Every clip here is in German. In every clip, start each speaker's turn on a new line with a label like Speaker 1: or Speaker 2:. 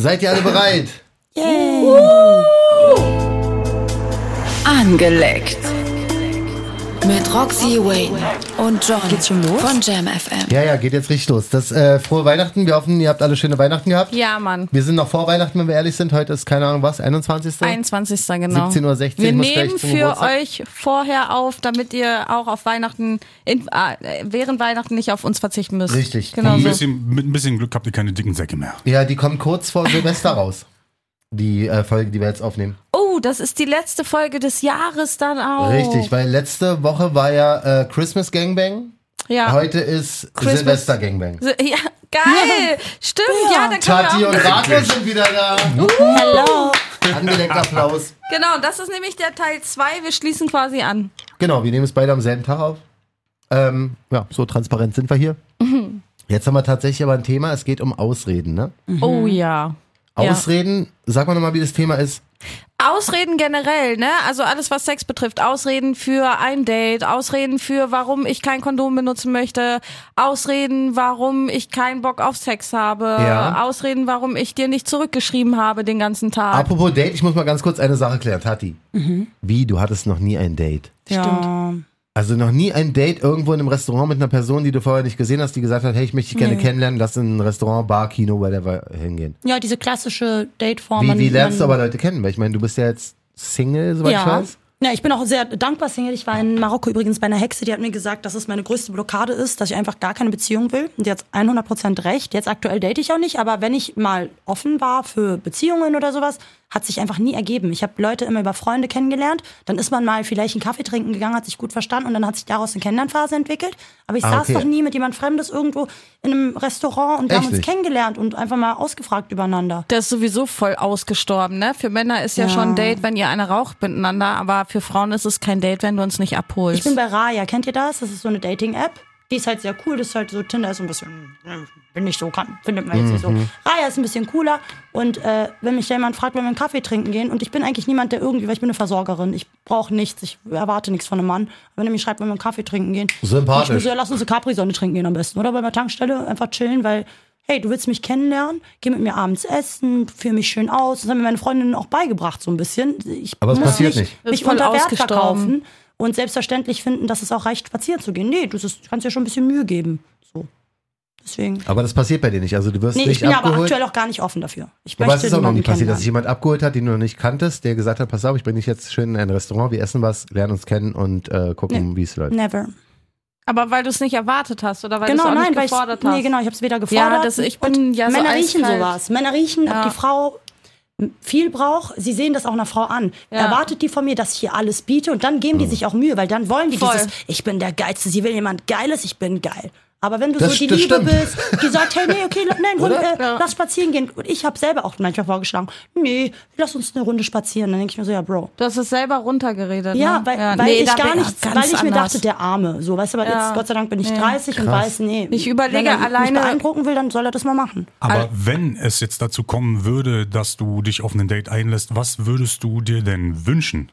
Speaker 1: Seid ihr alle bereit?
Speaker 2: Angeleckt. Mit Roxy Wayne und John
Speaker 3: Geht's schon los?
Speaker 2: von Jam FM.
Speaker 1: Ja, ja, geht jetzt richtig los. Das äh, frohe Weihnachten. Wir hoffen, ihr habt alle schöne Weihnachten gehabt.
Speaker 3: Ja, Mann.
Speaker 1: Wir sind noch vor Weihnachten, wenn wir ehrlich sind. Heute ist keine Ahnung was, 21.
Speaker 3: 21. genau.
Speaker 1: 17.16 Uhr,
Speaker 3: Wir
Speaker 1: muss
Speaker 3: nehmen für
Speaker 1: Geburtstag.
Speaker 3: euch vorher auf, damit ihr auch auf Weihnachten, in, äh, während Weihnachten nicht auf uns verzichten müsst.
Speaker 1: Richtig.
Speaker 3: Genau
Speaker 4: Ein
Speaker 3: so.
Speaker 4: bisschen, mit ein bisschen Glück habt ihr keine dicken Säcke mehr.
Speaker 1: Ja, die kommt kurz vor Silvester raus. Die äh, Folge, die wir jetzt aufnehmen.
Speaker 3: Oh, das ist die letzte Folge des Jahres dann auch.
Speaker 1: Richtig, weil letzte Woche war ja äh, Christmas Gangbang.
Speaker 3: Ja.
Speaker 1: Heute ist
Speaker 3: Christmas-
Speaker 1: Silvester Gangbang.
Speaker 3: Ja, geil. Stimmt, ja, dann können
Speaker 1: Tati
Speaker 3: wir
Speaker 1: und. Rato sind wieder da.
Speaker 3: Hallo.
Speaker 1: Angelegter Applaus.
Speaker 3: Genau, das ist nämlich der Teil 2. Wir schließen quasi an.
Speaker 1: Genau, wir nehmen es beide am selben Tag auf. Ähm, ja, so transparent sind wir hier.
Speaker 3: Mhm.
Speaker 1: Jetzt haben wir tatsächlich aber ein Thema. Es geht um Ausreden, ne?
Speaker 3: Oh ja. Ja.
Speaker 1: Ausreden, sag mal nochmal, wie das Thema ist.
Speaker 3: Ausreden generell, ne? Also alles, was Sex betrifft. Ausreden für ein Date, Ausreden für, warum ich kein Kondom benutzen möchte, Ausreden, warum ich keinen Bock auf Sex habe,
Speaker 1: Ja.
Speaker 3: Ausreden, warum ich dir nicht zurückgeschrieben habe den ganzen Tag.
Speaker 1: Apropos Date, ich muss mal ganz kurz eine Sache klären, Tati.
Speaker 3: Mhm.
Speaker 1: Wie, du hattest noch nie ein Date?
Speaker 3: Ja.
Speaker 1: Also noch nie ein Date irgendwo in einem Restaurant mit einer Person, die du vorher nicht gesehen hast, die gesagt hat, hey, ich möchte dich gerne kennenlernen, lass in ein Restaurant, Bar, Kino, whatever hingehen.
Speaker 5: Ja, diese klassische Dateform.
Speaker 1: Wie, wie lernst du aber Leute kennen? Weil ich meine, du bist ja jetzt Single, soweit ich
Speaker 5: ja.
Speaker 1: weiß.
Speaker 5: Ja, ich bin auch sehr dankbar Single. Ich war in Marokko übrigens bei einer Hexe, die hat mir gesagt, dass es meine größte Blockade ist, dass ich einfach gar keine Beziehung will. Und die hat 100% recht. Jetzt aktuell date ich auch nicht, aber wenn ich mal offen war für Beziehungen oder sowas, hat sich einfach nie ergeben. Ich habe Leute immer über Freunde kennengelernt, dann ist man mal vielleicht einen Kaffee trinken gegangen, hat sich gut verstanden und dann hat sich daraus eine Kennenlernphase entwickelt. Aber ich
Speaker 1: Ah,
Speaker 5: saß
Speaker 1: okay.
Speaker 5: doch nie mit jemand Fremdes irgendwo in einem Restaurant und wir
Speaker 1: Echt
Speaker 5: haben uns
Speaker 1: nicht?
Speaker 5: kennengelernt und einfach mal ausgefragt übereinander.
Speaker 3: Der ist sowieso voll ausgestorben, ne? Für Männer ist ja,
Speaker 5: Ja.
Speaker 3: schon ein Date, wenn ihr eine raucht miteinander, aber für Frauen ist es kein Date, wenn du uns nicht abholst.
Speaker 5: Ich bin bei Raya, kennt ihr das? Das ist so eine Dating-App. Die ist halt sehr cool, das ist halt so, Tinder ist so ein bisschen, nicht so, kann, findet man jetzt nicht so. Raya ist ein bisschen cooler und äh, wenn mich jemand fragt, wenn wir einen Kaffee trinken gehen und ich bin eigentlich niemand, der irgendwie, weil ich bin eine Versorgerin, ich brauche nichts, ich erwarte nichts von einem Mann. Wenn er mich schreibt, wenn wir einen Kaffee trinken gehen,
Speaker 1: Sympathisch.
Speaker 5: ich muss ja, lass uns eine Capri-Sonne trinken gehen am besten, oder? Bei der Tankstelle einfach chillen, weil hey, du willst mich kennenlernen, geh mit mir abends essen, führe mich schön aus. Das haben mir meine Freundinnen auch beigebracht so ein bisschen. Ich
Speaker 1: Aber es
Speaker 5: muss
Speaker 1: passiert
Speaker 5: nicht
Speaker 1: nicht.
Speaker 5: Mich
Speaker 3: voll
Speaker 5: unter Wert verkaufen und selbstverständlich finden, dass es auch reicht, spazieren zu gehen. Nee, du kannst dir schon ein bisschen Mühe geben. So. Deswegen.
Speaker 1: Aber das passiert bei dir nicht. Also du wirst
Speaker 5: Nee,
Speaker 1: nicht
Speaker 5: ich bin aber
Speaker 1: abgeholt.
Speaker 5: aktuell auch gar nicht offen dafür. Ich
Speaker 1: aber es ist auch noch nie passiert, dass sich jemand abgeholt hat, den du noch nicht kanntest, der gesagt hat, pass auf, ich bring dich jetzt schön in ein Restaurant, wir essen was, lernen uns kennen und äh, gucken, wie es läuft.
Speaker 5: Never.
Speaker 3: aber weil du es nicht erwartet hast oder weil
Speaker 5: Genau,
Speaker 3: du es nicht gefordert hast.
Speaker 5: nee, genau, ich habe es weder gefordert.
Speaker 3: Ja, das- ich bin
Speaker 5: und
Speaker 3: ja so
Speaker 5: Männer riechen
Speaker 3: eiskalt.
Speaker 5: sowas. Männer riechen,
Speaker 3: Ja.
Speaker 5: ob die Frau viel braucht, sie sehen das auch einer Frau an.
Speaker 3: Ja.
Speaker 5: Erwartet die von mir, dass ich hier alles biete und dann geben die sich auch Mühe, weil dann wollen die
Speaker 3: Voll.
Speaker 5: dieses, ich bin der Geilste, sie will jemand Geiles, ich bin geil. Aber wenn du
Speaker 1: Das-
Speaker 5: so die Liebe
Speaker 1: stimmt.
Speaker 5: bist, die sagt, hey, nee, okay, nein, Hund, äh, lass spazieren gehen. Und ich habe selber auch manchmal vorgeschlagen, nee, lass uns eine Runde spazieren. Dann denke ich mir so, ja, Bro.
Speaker 3: Du hast es selber runtergeredet.
Speaker 5: Ja,
Speaker 3: ne?
Speaker 5: weil,
Speaker 3: ja.
Speaker 5: weil
Speaker 3: Nee,
Speaker 5: ich gar nicht, weil ich mir
Speaker 3: anders.
Speaker 5: dachte, der Arme, so, weißt du, aber
Speaker 3: Ja.
Speaker 5: jetzt, Gott sei Dank bin ich
Speaker 3: Nee.
Speaker 5: 30 und
Speaker 1: Krass.
Speaker 5: weiß, nee.
Speaker 3: Ich überlege
Speaker 5: wenn er
Speaker 3: alleine-
Speaker 5: mich beeindrucken will, dann soll er das mal machen.
Speaker 4: Aber wenn es jetzt dazu kommen würde, dass du dich auf ein Date einlässt, was würdest du dir denn wünschen?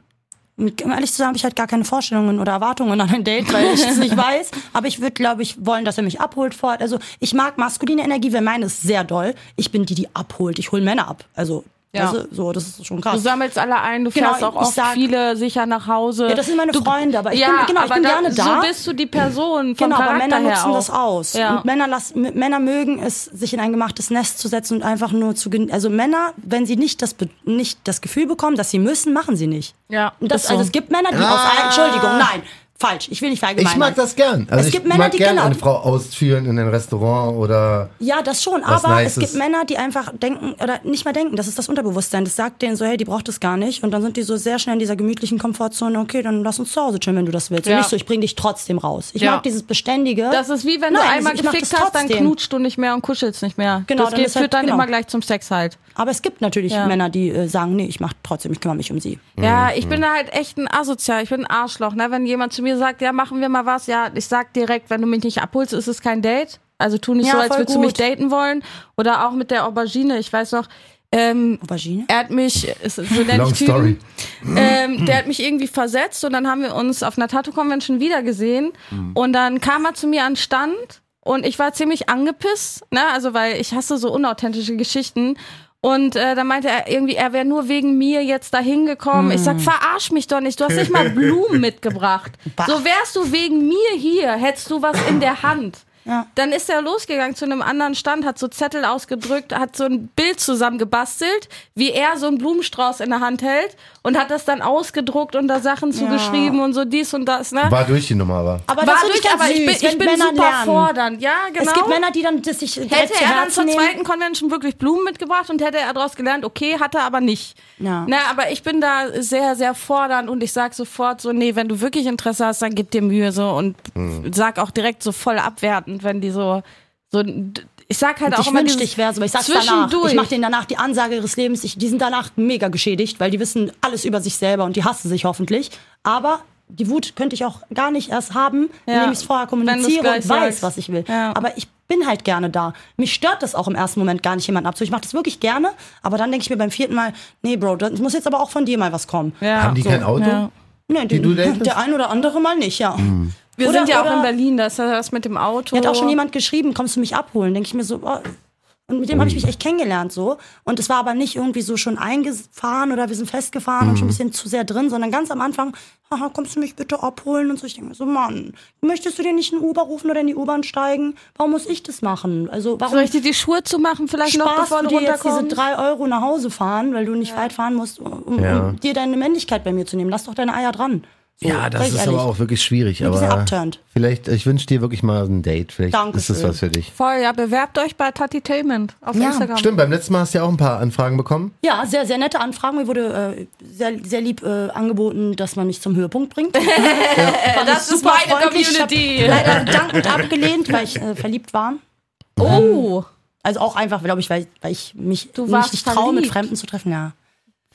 Speaker 5: Und um ehrlich zu sagen, habe ich halt gar keine Vorstellungen oder Erwartungen an ein Date, weil ich es nicht weiß. Aber ich würde, glaube ich, wollen, dass er mich abholt fort. Also ich mag maskuline Energie, weil meine ist sehr doll. Ich bin die, die abholt. Ich hole Männer ab. Also,
Speaker 3: Ja.
Speaker 5: weißt du, so, das ist schon
Speaker 3: Du
Speaker 5: krass.
Speaker 3: sammelst alle ein, du
Speaker 5: Genau,
Speaker 3: fährst auch oft
Speaker 5: sag-
Speaker 3: viele sicher nach Hause.
Speaker 5: Ja, das sind meine
Speaker 3: du,
Speaker 5: Freunde, aber ich
Speaker 3: ja,
Speaker 5: bin- genau, ich
Speaker 3: aber
Speaker 5: bin
Speaker 3: da,
Speaker 5: gerne da.
Speaker 3: So bist du die Person vom
Speaker 5: Genau, aber
Speaker 3: Charakter
Speaker 5: Männer
Speaker 3: her
Speaker 5: nutzen
Speaker 3: auch.
Speaker 5: das aus.
Speaker 3: Ja.
Speaker 5: Und Männer, lassen, Männer mögen es, sich in ein gemachtes Nest zu setzen und einfach nur zu gen- Also Männer, wenn sie nicht das, nicht das Gefühl bekommen, dass sie müssen, machen sie nicht.
Speaker 3: Ja,
Speaker 5: Und das,
Speaker 3: ist so.
Speaker 5: also es gibt Männer, die
Speaker 1: Ah.
Speaker 5: aus Entschuldigung, nein, falsch, ich will nicht verallgemeinern.
Speaker 1: Ich mag das gern. Also
Speaker 5: Es
Speaker 1: ich
Speaker 5: gibt Männer,
Speaker 1: mag
Speaker 5: die
Speaker 1: gern
Speaker 5: genau-
Speaker 1: eine Frau ausführen in ein Restaurant oder
Speaker 5: Ja, das schon, aber
Speaker 1: Nices.
Speaker 5: es gibt Männer, die einfach denken, oder nicht mal denken, das ist das Unterbewusstsein. Das sagt denen so, hey, die braucht das gar nicht. Und dann sind die so sehr schnell in dieser gemütlichen Komfortzone, okay, dann lass uns zu Hause chillen, wenn du das willst.
Speaker 3: Ja.
Speaker 5: Und nicht so, ich bring dich trotzdem raus. Ich
Speaker 3: Ja.
Speaker 5: mag dieses Beständige.
Speaker 3: Das ist wie wenn
Speaker 5: Nein,
Speaker 3: du einmal gefickt hast, dann knutschst du nicht mehr und kuschelst nicht mehr.
Speaker 5: Genau,
Speaker 3: das
Speaker 5: dann
Speaker 3: geht,
Speaker 5: halt-
Speaker 3: führt dann
Speaker 5: genau.
Speaker 3: immer gleich zum Sex halt.
Speaker 5: Aber es gibt natürlich
Speaker 3: Ja.
Speaker 5: Männer, die äh, sagen, nee, ich mach trotzdem, ich kümmere mich um sie.
Speaker 3: Ja, ich bin da halt echt ein Asozial, ich bin ein Arschloch. Ne? Wenn jemand zu mir sagt, ja, machen wir mal was, ja, ich sag direkt, wenn du mich nicht abholst, ist es kein Date. Also tu nicht
Speaker 5: Ja,
Speaker 3: so, als würdest du mich
Speaker 5: gut.
Speaker 3: daten wollen. Oder auch mit der Aubergine, ich weiß noch, ähm,
Speaker 5: Aubergine?
Speaker 3: er hat mich, so nenn
Speaker 1: Long
Speaker 3: ich Typen, ähm, der hat mich irgendwie versetzt und dann haben wir uns auf einer Tattoo-Convention wiedergesehen und dann kam er zu mir an den Stand und ich war ziemlich angepisst, ne, also weil ich hasse so unauthentische Geschichten Und äh, dann meinte er irgendwie, er wäre nur wegen mir jetzt dahin gekommen. Ich sag, verarsch mich doch nicht. Du hast nicht mal Blumen mitgebracht. So wärst du wegen mir hier, hättest du was in der Hand.
Speaker 5: Ja.
Speaker 3: Dann ist er losgegangen zu einem anderen Stand, hat so Zettel ausgedrückt, hat so ein Bild zusammengebastelt, wie er so einen Blumenstrauß in der Hand hält und hat das dann ausgedruckt und da Sachen zugeschrieben und so dies und das. Ne?
Speaker 1: War durch die Nummer aber.
Speaker 5: Aber
Speaker 3: War durch, aber ich bin,
Speaker 5: süß,
Speaker 3: ich bin super
Speaker 5: lernen.
Speaker 3: fordernd. Ja, genau.
Speaker 5: Es gibt Männer, die dann das sich
Speaker 3: Hätte er dann zur
Speaker 5: nehmen.
Speaker 3: zweiten Convention wirklich Blumen mitgebracht und hätte er daraus gelernt, okay, hat er aber nicht.
Speaker 5: Ja.
Speaker 3: Na, aber ich bin da sehr, sehr fordernd und ich sag sofort so, nee, wenn du wirklich Interesse hast, dann gib dir Mühe so und sag auch direkt so voll abwertend, wenn die so, so ich sag halt
Speaker 5: Und
Speaker 3: auch
Speaker 5: ich
Speaker 3: immer
Speaker 5: wünschte, ich wäre so, aber ich sag's danach. Ich mache denen danach die Ansage ihres Lebens. Ich, die sind danach mega geschädigt, weil die wissen alles über sich selber und die hassen sich hoffentlich. Aber die Wut könnte ich auch gar nicht erst haben,
Speaker 3: Ja,
Speaker 5: indem ich es vorher kommuniziere und weiß,
Speaker 3: sagst.
Speaker 5: was ich will.
Speaker 3: Ja.
Speaker 5: Aber ich bin halt gerne da. Mich stört das auch im ersten Moment gar nicht, jemanden abzu. Ich mache das wirklich gerne, aber dann denke ich mir beim vierten Mal, nee, Bro, das muss jetzt aber auch von dir mal was kommen.
Speaker 3: ja.
Speaker 1: Haben die kein Auto?
Speaker 3: Ja.
Speaker 5: Nee,
Speaker 1: Die
Speaker 5: der ein oder andere mal nicht, ja.
Speaker 3: Wir
Speaker 5: Oder-
Speaker 3: sind ja auch in Berlin, da ist ja das mit dem Auto.
Speaker 5: Mir hat auch schon jemand geschrieben, kommst du mich abholen? Denke ich mir so, oh. und mit dem habe ich mich echt kennengelernt so. Und es war aber nicht irgendwie so schon eingefahren oder wir sind festgefahren und schon ein bisschen zu sehr drin, sondern ganz am Anfang, haha, kommst du mich bitte abholen? Und so, ich denke mir so, Mann, möchtest du dir nicht einen Uber rufen oder in die U-Bahn steigen? Warum muss ich das machen? Also warum
Speaker 3: Soll ich dir die Schuhe zu machen, vielleicht noch,
Speaker 5: sparst
Speaker 3: bevor
Speaker 5: du dir jetzt diese drei Euro nach Hause fahren, weil du nicht weit fahren musst, um,
Speaker 1: Ja.
Speaker 5: um dir deine Männlichkeit bei mir zu nehmen? Lass doch deine Eier dran. So,
Speaker 1: Ja, das
Speaker 5: ich
Speaker 1: ist
Speaker 5: ehrlich.
Speaker 1: aber auch wirklich schwierig.
Speaker 5: Ein
Speaker 1: Aber
Speaker 5: abturnt.
Speaker 1: vielleicht, ich wünsche dir wirklich mal ein Date. Vielleicht
Speaker 5: Dankeschön.
Speaker 1: ist das was für dich.
Speaker 3: Voll, ja, bewerbt euch bei Tatitainment auf
Speaker 5: Ja,
Speaker 3: Instagram.
Speaker 1: Stimmt, beim letzten Mal hast du ja auch ein paar Anfragen bekommen.
Speaker 5: Ja, sehr, sehr nette Anfragen. Mir wurde äh, sehr, sehr lieb äh, angeboten, dass man mich zum Höhepunkt bringt. Fand
Speaker 3: das
Speaker 5: ich
Speaker 3: ist
Speaker 5: super
Speaker 3: meine
Speaker 5: freundlich. Ich hab
Speaker 3: Community.
Speaker 5: Leider dankend abgelehnt, weil ich äh, verliebt war.
Speaker 3: Oh,
Speaker 5: Also auch einfach, glaube ich, weil, weil ich mich
Speaker 3: Du
Speaker 5: nicht,
Speaker 3: warst
Speaker 5: nicht traue, mit. Fremden zu treffen. Ja.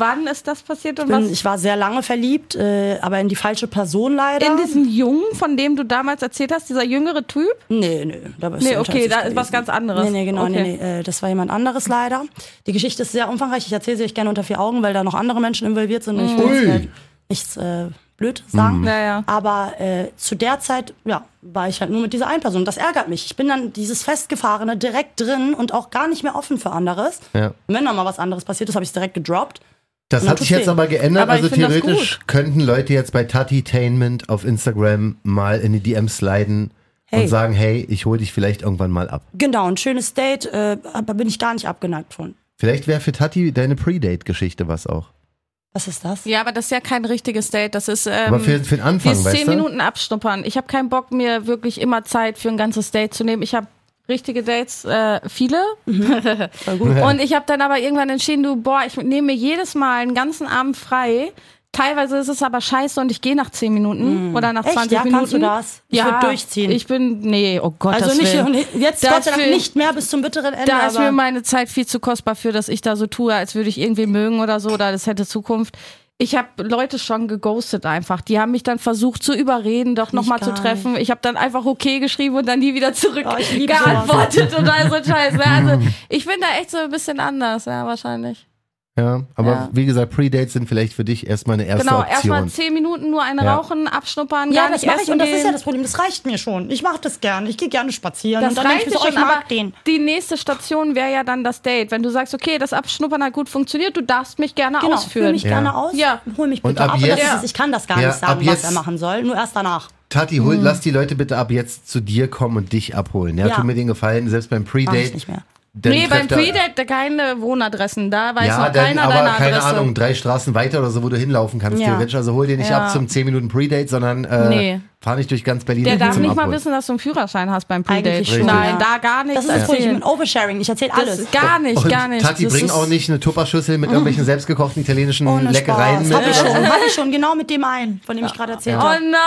Speaker 3: Wann ist das passiert und
Speaker 5: Bin,
Speaker 3: was?
Speaker 5: ich war sehr lange verliebt, äh, aber in die falsche Person leider.
Speaker 3: In diesen Jungen, von dem du damals erzählt hast, dieser jüngere Typ?
Speaker 5: Nee, nee, da bist
Speaker 3: Nee, okay, da ist was ganz anderes.
Speaker 5: Nee, nee, genau,
Speaker 3: Okay.
Speaker 5: nee, nee, äh, das war jemand anderes leider. Die Geschichte ist sehr umfangreich, ich erzähle sie euch gerne unter vier Augen, weil da noch andere Menschen involviert sind und ich will
Speaker 1: Ui.
Speaker 5: jetzt, äh, nichts äh, blöd sagen.
Speaker 3: Ja, ja.
Speaker 5: Aber äh, zu der Zeit, ja, war ich halt nur mit dieser einen Person. Das ärgert mich. Ich bin dann dieses Festgefahrene direkt drin und auch gar nicht mehr offen für anderes.
Speaker 1: Ja.
Speaker 5: Und wenn dann mal was anderes passiert ist, habe ich es direkt gedroppt.
Speaker 1: Das hat sich jetzt aber geändert.
Speaker 3: Aber
Speaker 1: also theoretisch könnten Leute jetzt bei Tatitainment auf Instagram mal in die DMs sliden
Speaker 5: Hey.
Speaker 1: und sagen, hey, ich hole dich vielleicht irgendwann mal ab.
Speaker 5: Genau, ein schönes Date, äh, aber bin ich gar nicht abgeneigt von.
Speaker 1: Vielleicht wäre für Tati deine Pre-Date-Geschichte was auch.
Speaker 5: Was ist das?
Speaker 3: Ja, aber das ist ja kein richtiges Date. Das ist, ähm,
Speaker 1: Aber für, für den Anfang, weißt
Speaker 3: zehn
Speaker 1: du?
Speaker 3: Minuten abschnuppern. Ich habe keinen Bock, mir wirklich immer Zeit für ein ganzes Date zu nehmen. Ich habe richtige Dates, äh, viele.
Speaker 5: Gut.
Speaker 3: Und ich habe dann aber irgendwann entschieden, du, boah, ich nehme mir jedes Mal einen ganzen Abend frei. Teilweise ist es aber scheiße und ich gehe nach 10 Minuten oder nach
Speaker 5: Echt?
Speaker 3: 20
Speaker 5: Ja,
Speaker 3: Minuten.
Speaker 5: kannst du das? Ich
Speaker 3: ja,
Speaker 5: würd durchziehen.
Speaker 3: Ich bin, nee, oh Gott,
Speaker 5: Also
Speaker 3: das
Speaker 5: nicht,
Speaker 3: Willen.
Speaker 5: jetzt Gott sei Dank nicht mehr bis zum bitteren Ende.
Speaker 3: Da ist mir meine Zeit viel zu kostbar für, dass ich da so tue, als würde ich irgendwie mögen oder so, oder das hätte Zukunft. Ich habe Leute schon geghostet einfach. Die haben mich dann versucht zu überreden, doch nochmal zu treffen. Ich habe dann einfach okay geschrieben und dann nie wieder zurück
Speaker 5: Oh,
Speaker 3: geantwortet und all so ein Scheiß. ne? Also ich bin da echt so ein bisschen anders, ja, wahrscheinlich.
Speaker 1: Ja, aber
Speaker 3: Ja.
Speaker 1: wie gesagt, Pre-Dates sind vielleicht für dich erstmal eine erste
Speaker 3: Genau,
Speaker 1: Option.
Speaker 3: erstmal zehn Minuten nur eine
Speaker 1: Ja.
Speaker 3: rauchen, abschnuppern,
Speaker 5: ja,
Speaker 3: gar
Speaker 5: das
Speaker 3: nicht
Speaker 5: mache ich und das ist ja das Problem. Das reicht mir schon. Ich mache das gerne. Ich gehe gerne spazieren
Speaker 3: Das
Speaker 5: und dann
Speaker 3: reicht
Speaker 5: ich mir so, ich
Speaker 3: schon, aber
Speaker 5: mag den.
Speaker 3: die nächste Station wäre ja dann das Date. Wenn du sagst, okay, das Abschnuppern hat gut funktioniert, du darfst mich gerne
Speaker 5: Genau, führe
Speaker 3: ausführen.
Speaker 5: mich
Speaker 1: Ja.
Speaker 5: gerne aus.
Speaker 3: Ja.
Speaker 5: Hol mich
Speaker 1: Und
Speaker 5: bitte
Speaker 1: ab
Speaker 5: ab. Und
Speaker 1: jetzt-
Speaker 5: das ist. Ich kann das gar
Speaker 1: Ja,
Speaker 5: nicht sagen,
Speaker 1: ab
Speaker 5: was er machen soll. Nur erst danach.
Speaker 1: Tati, hol, lass die Leute bitte ab jetzt zu dir kommen und dich abholen. Ja,
Speaker 5: Ja.
Speaker 1: tu mir den Gefallen, selbst beim
Speaker 5: ich
Speaker 1: Pre-Date.
Speaker 5: Nicht
Speaker 1: dann
Speaker 3: nee, beim
Speaker 1: er-
Speaker 3: Pre-Date keine Wohnadressen. Da weiß
Speaker 1: Ja,
Speaker 3: noch
Speaker 1: dann
Speaker 3: keiner
Speaker 1: aber
Speaker 3: deine
Speaker 1: keine
Speaker 3: Adresse.
Speaker 1: Ahnung, drei Straßen weiter oder so, wo du hinlaufen kannst,
Speaker 5: Ja.
Speaker 1: theoretisch. Also hol dir nicht
Speaker 3: Ja.
Speaker 1: ab zum 10 Minuten Pre-Date, sondern äh,
Speaker 3: Nee.
Speaker 1: fahr nicht durch ganz Berlin
Speaker 3: Der darf nicht mal
Speaker 1: Abholen.
Speaker 3: wissen, dass du einen Führerschein hast beim Pre-Date. Nein,
Speaker 5: ja.
Speaker 3: da gar nichts
Speaker 5: Das ist das. Ich bin Oversharing. Ich erzähle alles.
Speaker 3: Gar nicht,
Speaker 1: Und
Speaker 3: gar nicht.
Speaker 1: Tati,
Speaker 3: Das
Speaker 1: bring auch nicht eine Tupperschüssel mit irgendwelchen selbstgekochten italienischen
Speaker 5: Ohne
Speaker 1: Leckereien
Speaker 5: Spaß.
Speaker 1: mit.
Speaker 5: Hab ich schon. Hab ich schon. Genau mit dem einen, von dem ich gerade erzählt
Speaker 3: Oh
Speaker 5: habe.
Speaker 3: nein.